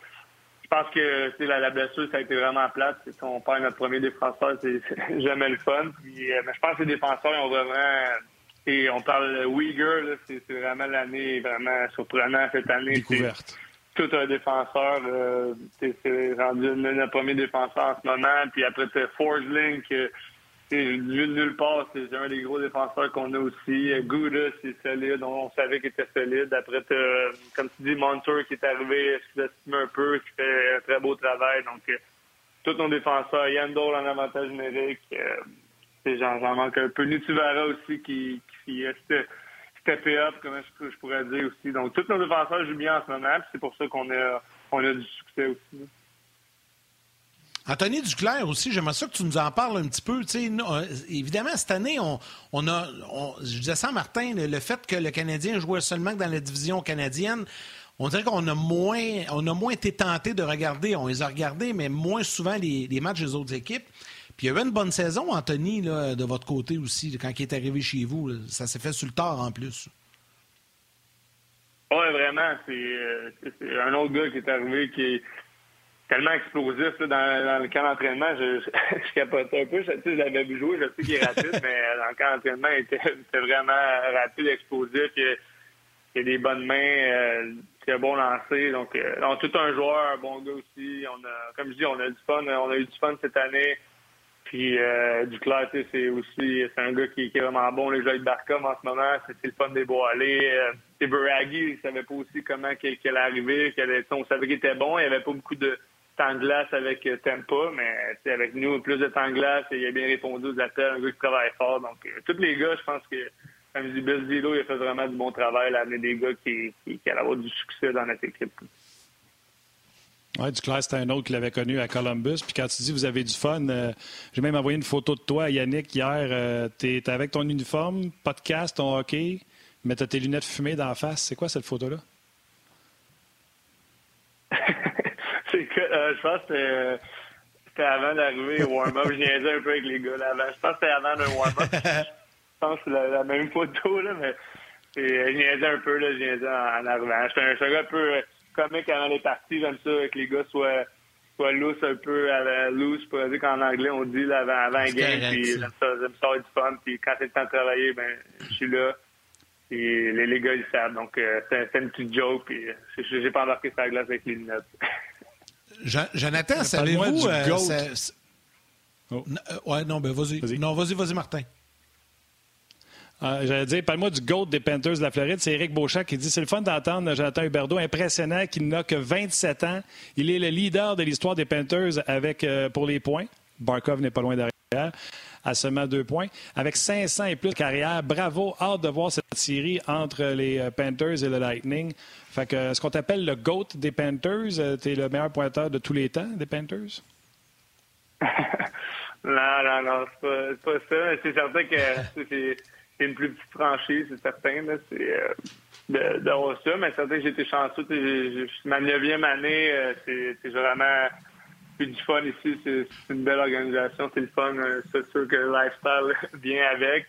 je pense que la, la blessure, ça a été vraiment plate. Si on perd notre premier défenseur, c'est jamais le fun. Puis, euh, mais je pense que les défenseurs ils ont vraiment. Et on parle Uyghur, c'est vraiment l'année vraiment surprenant cette année. Découverte. Tout un défenseur, euh, c'est rendu notre premier défenseur en ce moment. Puis après, tu Forsling, c'est nulle part, c'est un des gros défenseurs qu'on a aussi. Gouda, c'est solide. On, savait qu'il était solide. Après, comme tu dis, Montour qui est arrivé, sous-estime un peu, qui fait un très beau travail. Donc, euh, tous nos défenseurs, Yandol en avantage numérique. Euh, J'en manque un peu. Nutuvara aussi qui, qui steppé up, comment je, je, pourrais dire aussi. Donc, tous nos défenseurs jouent bien en ce moment. C'est pour ça qu'on a, on a du succès aussi. Anthony Duclair aussi, j'aimerais ça que tu nous en parles un petit peu. Euh, évidemment, cette année, on, a, je disais ça Martin, le, fait que le Canadien jouait seulement dans la division canadienne, on dirait qu'on a moins, on a moins été tenté de regarder. On les a regardés, mais moins souvent les, matchs des autres équipes. Puis il y avait une bonne saison, Anthony, de votre côté aussi, quand il est arrivé chez vous. Ça s'est fait sur le tard en plus. Oui, vraiment. Euh, c'est un autre gars qui est arrivé qui tellement explosif dans, dans, le camp d'entraînement. Je, je, capotais un peu. Je, je l'avais vu jouer, je sais qu'il est rapide, mais dans le camp d'entraînement, il était, vraiment rapide, explosif. Il, il a des bonnes mains, euh, il a bon lancer. Donc, euh, tout un joueur, un bon gars aussi. On a, comme je dis, on a du fun. On a eu du fun cette année. Puis euh, Duclair, c'est aussi c'est un gars qui, est vraiment bon. Les joueurs de Barcom en ce moment, c'est le fun des aller. Euh, Beragi, il savait pas aussi comment qu'elle allait arriver. on savait qu'il était bon. Il n'y avait pas beaucoup de temps glace avec euh, Tempa, mais avec nous, plus de temps glace, il a bien répondu aux appels, un gars qui travaille fort. Donc, euh, tous les gars, je pense que comme je dis, il a fait vraiment du bon travail à amener des gars qui, qui, allaient avoir du succès dans notre équipe. Oui, Duclair, c'était un autre qui l'avait connu à Columbus. Puis quand tu dis vous avez du fun, euh, j'ai même envoyé une photo de toi à Yannick hier. Euh, tu es, avec ton uniforme, podcast, ton hockey, mais tu tes lunettes fumées d'en face. C'est quoi cette photo-là? C'est que euh, je pense que c'était avant d'arriver au warm-up. je niaisais un peu avec les gars là avant. Je pense que c'était avant un warm-up. je pense que c'est la, la, même photo, là, mais je niaisais un peu, là, je niaisais en, en arrivant. J'étais un, un gars un peu comique avant les parties. J'aime ça que les gars soient, soient loose un peu, à la loose, pour dire qu'en anglais, on dit là, avant, avant game. Puis j'aime ça, j'aime ça du fun. Puis quand c'est le temps de travailler, ben, je suis là. Et les, les gars, ils savent. Donc, euh, c'est une petite joke. Puis j'ai pas embarqué sur la glace avec les lunettes. Jonathan, savez-vous... Euh, oh. euh, ouais, non, ben vas-y. Vas non, vas-y, vas-y, Martin. Euh, J'allais dire, parle-moi du GOAT des Panthers de la Floride. C'est Eric Beauchamp qui dit c'est le fun d'entendre Jonathan Huberdeau. Impressionnant qu'il n'a que 27 ans. Il est le leader de l'histoire des Panthers avec, euh, pour les points. Barkov n'est pas loin derrière à seulement deux points. Avec 500 et plus de carrière, bravo, hâte de voir cette série entre les euh, Panthers et le Lightning. Fait que, est-ce qu'on t'appelle le GOAT des Panthers? Euh, tu es le meilleur pointeur de tous les temps des Panthers? non, non, non, c'est pas, pas ça. C'est certain que c'est une plus petite franchise, c'est certain. C'est euh, d'avoir ça, mais c'est certain que j'ai été chanceux. C'est ma neuvième année, euh, c'est vraiment plus du fun ici. C'est une belle organisation, c'est le fun. Euh, c'est sûr que le lifestyle vient avec.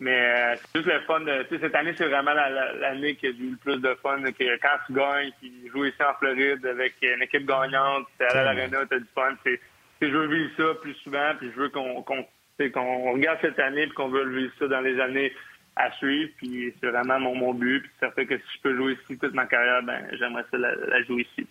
Mais euh, c'est juste le fun. De, cette année, c'est vraiment l'année qui a eu le plus de fun. Que quand tu gagnes, tu joues ici en Floride avec une équipe gagnante, tu à l'arena, tu as du fun. Je veux vivre ça plus souvent, puis je veux qu'on qu'on regarde cette année et qu'on veut vivre ça dans les années à suivre. Puis c'est vraiment mon, mon but. Puis ça fait que si je peux jouer ici toute ma carrière, ben j'aimerais ça la, jouer ici.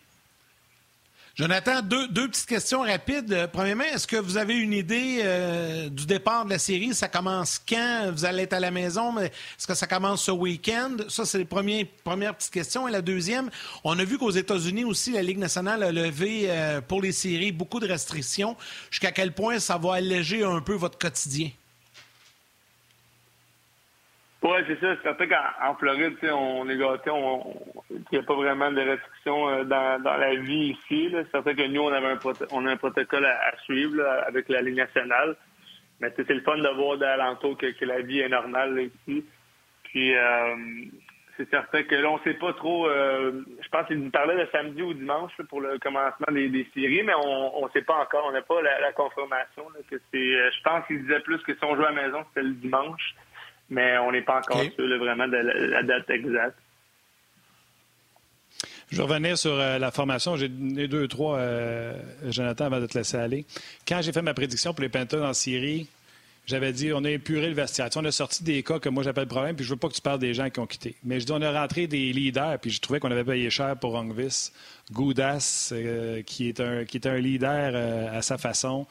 Jonathan, deux, deux, petites questions rapides. Euh, premièrement, est-ce que vous avez une idée euh, du départ de la série? Ça commence quand? Vous allez être à la maison, mais est-ce que ça commence ce week-end? Ça, c'est la première, première petite question. Et la deuxième, on a vu qu'aux États-Unis aussi, la Ligue nationale a levé euh, pour les séries beaucoup de restrictions. Jusqu'à quel point ça va alléger un peu votre quotidien? Oui, c'est ça. C'est certain qu'en Floride, on est gâté, il n'y a pas vraiment de restrictions euh, dans, dans la vie ici. C'est certain que nous, on avait un, on a un protocole à, suivre avec la Ligue nationale. Mais c'est le fun de voir d'alentour que, que, la vie est normale ici. Puis euh, c'est certain que là, on sait pas trop. Euh, je pense qu'il nous parlait de samedi ou dimanche pour le commencement des, des séries, mais on ne sait pas encore. On n'a pas la, confirmation. que c'est. Je pense qu'il disait plus que si on joue à la maison, c'était le dimanche mais on n'est pas encore sûr vraiment de la, date exacte. Je revenir sur euh, la formation. J'ai donné deux, trois, euh, Jonathan, avant de te laisser aller. Quand j'ai fait ma prédiction pour les Panthers en Syrie, j'avais dit on a épuré le vestiaire. on a sorti des cas que moi j'appelle problème, puis je veux pas que tu parles des gens qui ont quitté. Mais je dis on a rentré des leaders, puis je trouvais qu'on avait payé cher pour Rongvis. Goudas, euh, qui, est un, qui est un leader à sa façon.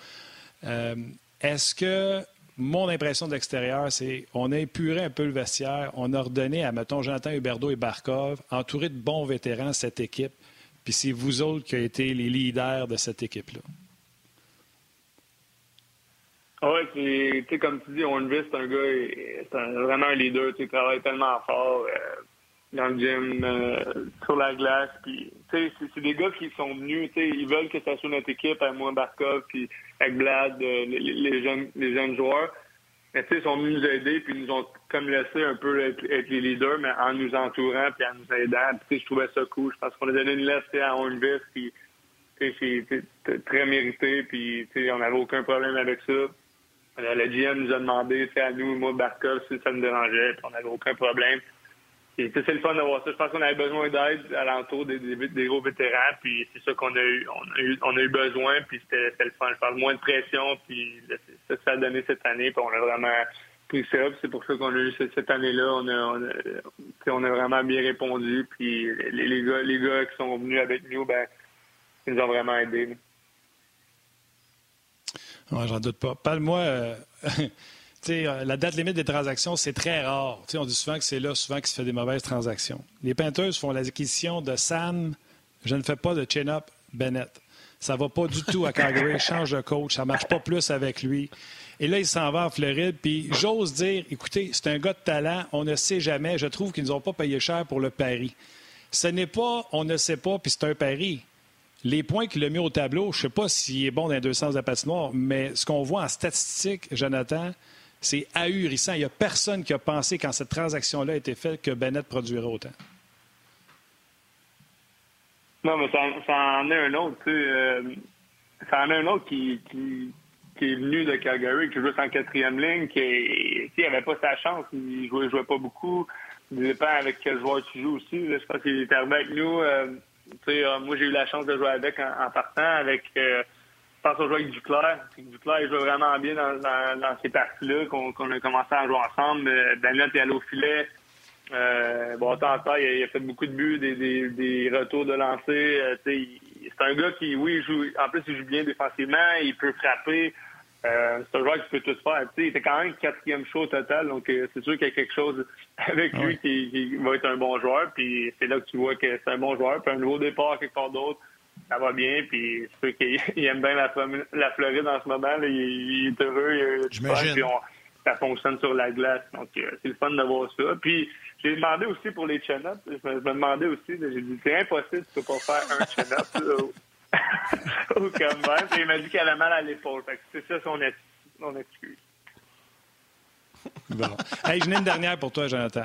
Est-ce que mon impression de l'extérieur, c'est qu'on a épuré un peu le vestiaire. On a redonné à, mettons, Jonathan Huberdeau et Barkov, entouré de bons vétérans, cette équipe. Puis c'est vous autres qui avez été les leaders de cette équipe-là. Oui, tu sais, comme tu dis, Hornby, c'est un gars, c'est vraiment un leader. Tu travaille tellement fort euh, dans le gym, euh, sur la glace. Puis, sais, c'est des gars qui sont venus, ils veulent que ça soit notre équipe, à moi, Barkov, puis avec Blad, euh, les, jeunes, les jeunes joueurs. Mais ils sont venus nous aider, puis ils nous ont comme laissé un peu être, les leaders, mais en nous entourant, puis en nous aidant. Puis je trouvais ça cool. Je pense qu'on a donné une lettre à Hornvis, puis c'est très mérité, puis on n'avait aucun problème avec ça. Le GM nous a demandé, à nous, moi, Barkov, si ça nous dérangeait, puis on n'avait aucun problème c'est le fun d'avoir ça. Je pense qu'on avait besoin d'aide alentour des, des, gros vétérans, puis c'est ça qu'on a eu. On a eu, besoin, puis c'était le fun. Je parle moins de pression, puis ça, ça a donné cette année, puis on a vraiment pris ça. C'est pour ça qu'on a eu cette, année-là. On a, on a, vraiment bien répondu, puis les, les, gars, les gars qui sont venus avec nous, ben, ils nous ont vraiment aidés. Ouais, j'en doute pas. Parle-moi. Euh, Euh, la date limite des transactions, c'est très rare. on dit souvent que c'est là souvent qu'il se fait des mauvaises transactions. Les Panthers font l'acquisition de Sam, je ne fais pas de chin-up, Bennett. Ça va pas du tout à Calgary. Change de coach. Ça marche pas plus avec lui. Et là, il s'en va en Floride. Puis j'ose dire, écoutez, c'est un gars de talent. On ne sait jamais. Je trouve qu'ils nous ont pas payé cher pour le pari. Ce n'est pas, on ne sait pas, puis c'est un pari. Les points qu'il a mis au tableau, je ne sais pas s'il est bon dans les deux sens de la patinoire, mais ce qu'on voit en statistique, Jonathan, c'est ahurissant. Il n'y a personne qui a pensé, quand cette transaction-là a été faite, que Bennett produirait autant. Non, mais ça, en est un autre, tu sais. Euh, ça en est un autre qui, est venu de Calgary, qui joue en quatrième ligne, qui n'avait pas sa chance. Il jouait, jouait pas beaucoup. Il dépend avec quel joueur tu joues aussi. Je pense qu'il est arrivé avec nous. Euh, euh, moi, j'ai eu la chance de jouer avec en, partant, avec je pense qu'on joue avec Duclair. Duclair, il joue vraiment bien dans, dans, ces parties-là qu'on a commencé à jouer ensemble. Daniel est allé au filet. Euh, bon, tant il, il, a fait beaucoup de buts, des, des, des retours de lancer. c'est un gars qui, oui, il joue, en plus, il joue bien défensivement, il peut frapper. Euh, c'est un joueur qui peut tout faire. il était quand même quatrième show au total, donc euh, c'est sûr qu'il y a quelque chose avec lui qui, va être un bon joueur. Puis c'est là que tu vois que c'est un bon joueur. Puis un nouveau départ quelque part d'autre, ça va bien. Puis c'est sûr qu'il aime bien la, Floride en ce moment. Il, est heureux. J'imagine. Puis ça fonctionne sur la glace. Donc euh, c'est le fun de voir ça. Puis j'ai demandé aussi pour les chin-ups. Je me demandais aussi, j'ai dit c'est impossible, tu peux pas faire un chin-up. au combine. il m'a dit qu'il avait mal à l'épaule. C'est ça son, excuse. Bon. Hey, je n'ai une dernière pour toi, Jonathan.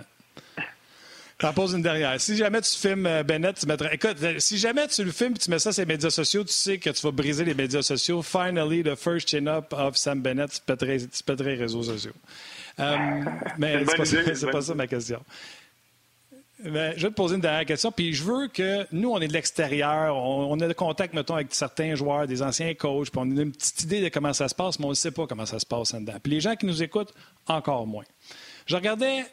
T'en poses une dernière. Si jamais tu filmes euh, Bennett, tu mettrais. Écoute, euh, si jamais tu le filmes et tu mets ça sur les médias sociaux, tu sais que tu vas briser les médias sociaux. Finally, the first chin-up of Sam Bennett, tu pèterais, les réseaux sociaux. Euh, mais c'est pas, pas ça ma question. Ben, je vais te poser une dernière question. Puis je veux que nous, on est de l'extérieur, on, a le contact, mettons, avec certains joueurs, des anciens coachs, puis on a une petite idée de comment ça se passe, mais on ne sait pas comment ça se passe en dedans. Puis les gens qui nous écoutent, encore moins. Je regardais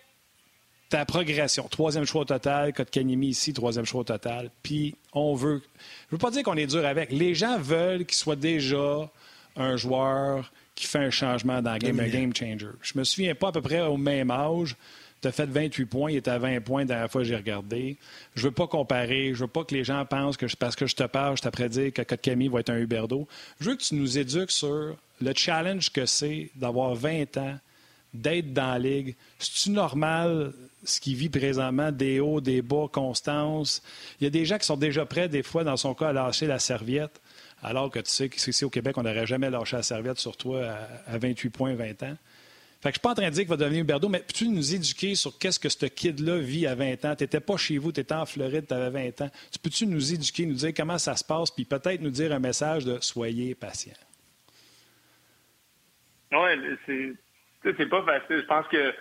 ta progression. Troisième choix au total, Kanimi ici, troisième choix au total. Puis on veut. Je veux pas dire qu'on est dur avec. Les gens veulent qu'il soit déjà un joueur qui fait un changement dans le game, un game changer. Je me souviens pas à peu près au même âge tu as fait 28 points, il était à 20 points la dernière fois que j'ai regardé. Je veux pas comparer, je veux pas que les gens pensent que parce que je te parle, je t'apprends dire que Camille va être un Huberdo. Je veux que tu nous éduques sur le challenge que c'est d'avoir 20 ans, d'être dans la ligue. C'est-tu normal ce qu'il vit présentement, des hauts, des bas, constance? Il y a des gens qui sont déjà prêts, des fois, dans son cas, à lâcher la serviette, alors que tu sais qu'ici au Québec, on n'aurait jamais lâché la serviette sur toi à 28 points, 20 ans. Fait que je suis pas en train de dire qu'il va devenir Huberdo, mais peux-tu nous éduquer sur qu'est-ce que ce kid-là vit à 20 ans? Tu n'étais pas chez vous, tu étais en Floride, tu avais 20 ans. Tu peux-tu nous éduquer, nous dire comment ça se passe, puis peut-être nous dire un message de soyez patient? Oui, c'est pas facile. Je pense que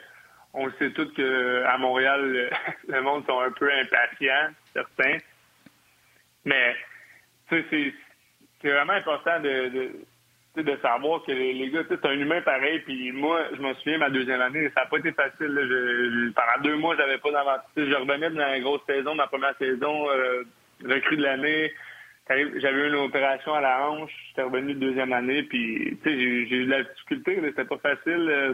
on sait tous qu'à Montréal, le, monde sont un peu impatients, certains. Mais c'est vraiment important de savoir que les, gars, c'est un humain pareil. Puis moi, je me souviens, ma deuxième année, ça n'a pas été facile. Pendant deux mois, j'avais pas d'avancée. Je revenais dans la grosse saison, ma première saison, euh, recrue de l'année. J'avais une opération à la hanche. J'étais revenu de deuxième année. Puis, j'ai eu de la difficulté. C'était pas facile. Euh,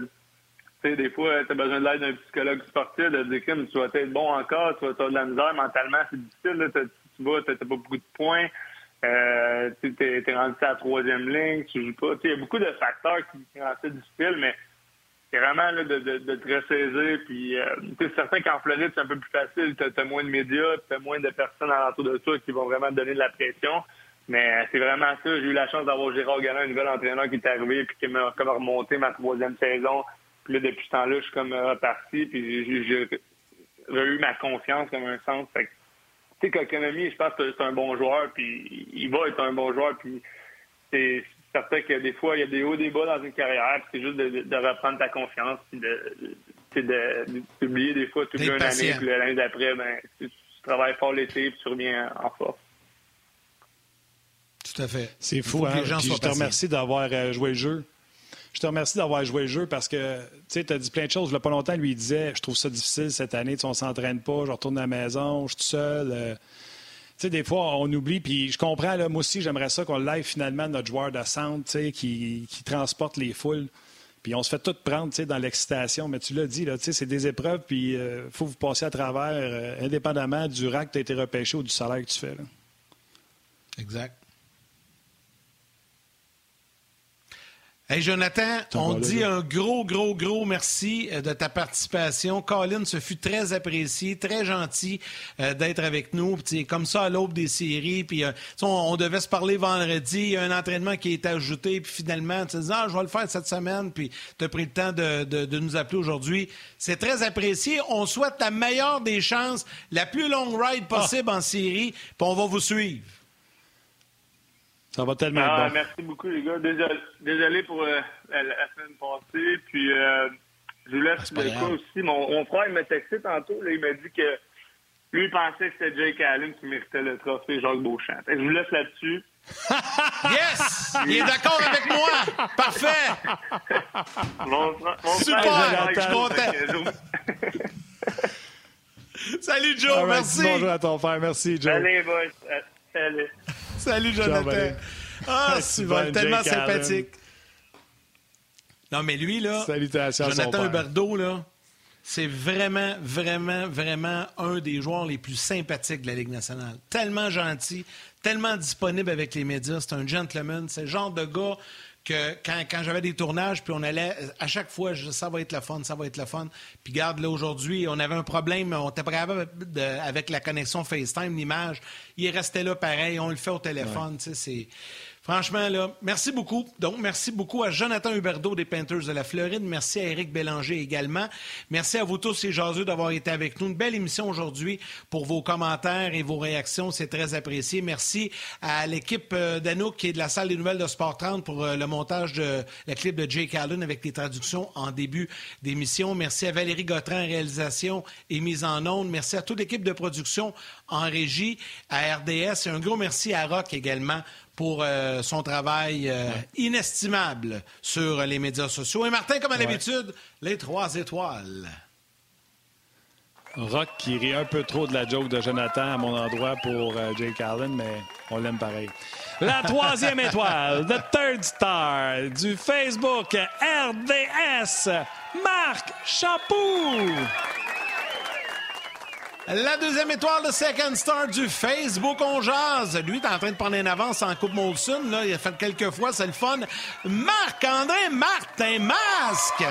sais, des fois, tu as besoin de l'aide d'un psychologue sportif de dire que tu vas être bon encore, tu vas avoir de la misère. Mentalement, c'est difficile. Tu vois, tu pas beaucoup de points. Euh, tu es, rendu à la troisième ligne, tu joues pas. Il y a beaucoup de facteurs qui, rendent ça difficile, mais c'est vraiment là, de, de, te ressaisir. Puis, euh, c'est certain qu'en Floride, c'est un peu plus facile. Tu as, moins de médias, tu as moins de personnes alentour de toi qui vont vraiment te donner de la pression. Mais c'est vraiment ça. J'ai eu la chance d'avoir Gérard Gallin, un nouvel entraîneur qui est arrivé puis qui m'a remonté ma troisième saison. Puis là, depuis ce temps-là, je suis comme reparti. Puis j'ai eu ma confiance comme un sens. Tu sais, qu'économie, je pense que c'est un bon joueur, puis il va être un bon joueur, puis c'est certain que des fois, il y a des hauts, des bas dans une carrière, c'est juste de, reprendre ta confiance, puis de, d'oublier des fois toute une année, puis l'année d'après, ben, tu, travailles fort l'été, puis tu reviens en force. Tout à fait. C'est fou, hein? je te remercie d'avoir euh, joué le jeu je te remercie d'avoir joué le jeu parce que tu as dit plein de choses. Il n'y a pas longtemps, lui, il disait Je trouve ça difficile cette année, on ne s'entraîne pas, je retourne à la maison, je suis tout seul. Euh. Sais, des fois, on oublie, puis je comprends, là, moi aussi, j'aimerais ça qu'on live finalement notre joueur de centre, qui, qui transporte les foules. Puis on se fait tout prendre dans l'excitation. Mais tu l'as dit, c'est des épreuves, puis il euh, faut vous passer à travers, euh, indépendamment du rack que tu as été repêché ou du salaire que tu fais. Exact. Hey Jonathan, on dit un gros, gros, gros merci euh, de ta participation. Colin, ce fut très apprécié, très gentil euh, d'être avec nous. Puis, comme ça, à l'aube des séries, puis euh, on, devait se parler vendredi, il y a un entraînement qui est ajouté, puis finalement, tu dis, ah, je vais le faire cette semaine, puis tu as pris le temps de, de nous appeler aujourd'hui. C'est très apprécié. On souhaite la meilleure des chances, la plus longue ride possible en série, puis on va vous suivre. Ça va tellement ah, bon. Merci beaucoup, les gars. Désolé, pour euh, la, semaine passée. Puis, euh, je vous laisse ah, le cas aussi. Mon, frère, il m'a texté tantôt. Là, il m'a dit que lui, il pensait que c'était Jake Allen qui méritait le trophée Jacques Beauchamp. je vous laisse là-dessus. yes! Il est d'accord avec moi! Parfait! Mon, Super! je suis content. Salut, Joe. merci. Bonjour à ton frère. Merci, Joe. Allez, boys. Salut. Salut, Jonathan. Ah, Sylvain, tellement sympathique. Non, mais lui, là, Salutations Jonathan Huberdeau, là, c'est vraiment, vraiment, vraiment un des joueurs les plus sympathiques de la Ligue nationale. Tellement gentil, tellement disponible avec les médias. C'est un gentleman. C'est le genre de gars que quand, j'avais des tournages, puis on allait, à chaque fois, je ça va être le fun, ça va être le fun. Puis garde, là, aujourd'hui, on avait un problème, on était pas avec la connexion FaceTime, l'image. Il restait là pareil, on le fait au téléphone, tu sais, c'est... Franchement, là, merci beaucoup. Donc, merci beaucoup à Jonathan Huberdeau des Panthers de la Floride. Merci à Éric Bélanger également. Merci à vous tous et jaseux d'avoir été avec nous. Une belle émission aujourd'hui pour vos commentaires et vos réactions. C'est très apprécié. Merci à l'équipe euh, d'Anouk qui est de la salle des nouvelles de Sport 30 pour euh, le montage de la clip de Jake Allen avec les traductions en début d'émission. Merci à Valérie Gautran réalisation et mise en onde. Merci à toute l'équipe de production en régie, à RDS et un gros merci à Rock également pour euh, son travail euh, inestimable sur les médias sociaux. Et Martin, comme à l'habitude, les trois étoiles. Rock qui rit un peu trop de la joke de Jonathan à mon endroit pour euh, Jake Allen, mais on l'aime pareil. La troisième étoile, The Third Star du Facebook RDS, Marc Chapoux. La deuxième étoile de Second Star du Facebook On Jazz. Lui, est en train de prendre une avance en Coupe Molson. Là. Il a fait quelques fois, c'est le fun. Marc-André Martin Masque.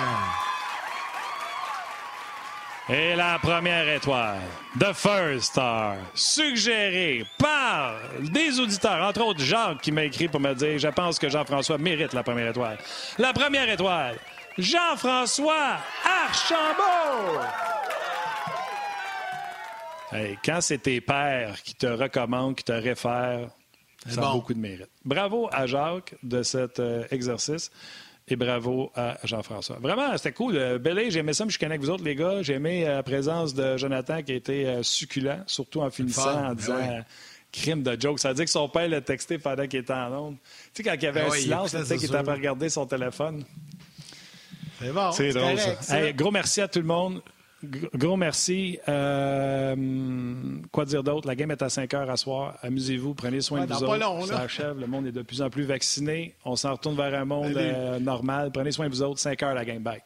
Et la première étoile, The First Star, suggérée par des auditeurs, entre autres Jacques qui m'a écrit pour me dire Je pense que Jean-François mérite la première étoile. La première étoile, Jean-François Archambault quand c'est tes pères qui te recommandent, qui te réfèrent, ça a beaucoup de mérite. Bravo à Jacques de cet euh, exercice et bravo à Jean-François. Vraiment, c'était cool. Euh, j'ai aimé ça, mais je connais avec vous autres, les gars. J'ai aimé euh, la présence de Jonathan qui a été euh, succulent, surtout en finissant en disant crime de joke. Ça veut dire que son père l'a texté pendant qu'il était en onde. Tu sais, quand il y avait un silence, il qu'il était à regarder son téléphone. C'est bon. C'est drôle, ça. gros merci à tout le monde. Gros merci. Euh, quoi dire d'autre? La game est à 5 heures à soir. Amusez-vous, prenez soin de vous autres. Ça achève. Le monde est de plus en plus vacciné. On s'en retourne vers un monde euh, normal. Prenez soin de vous autres. 5 heures la game. Bye.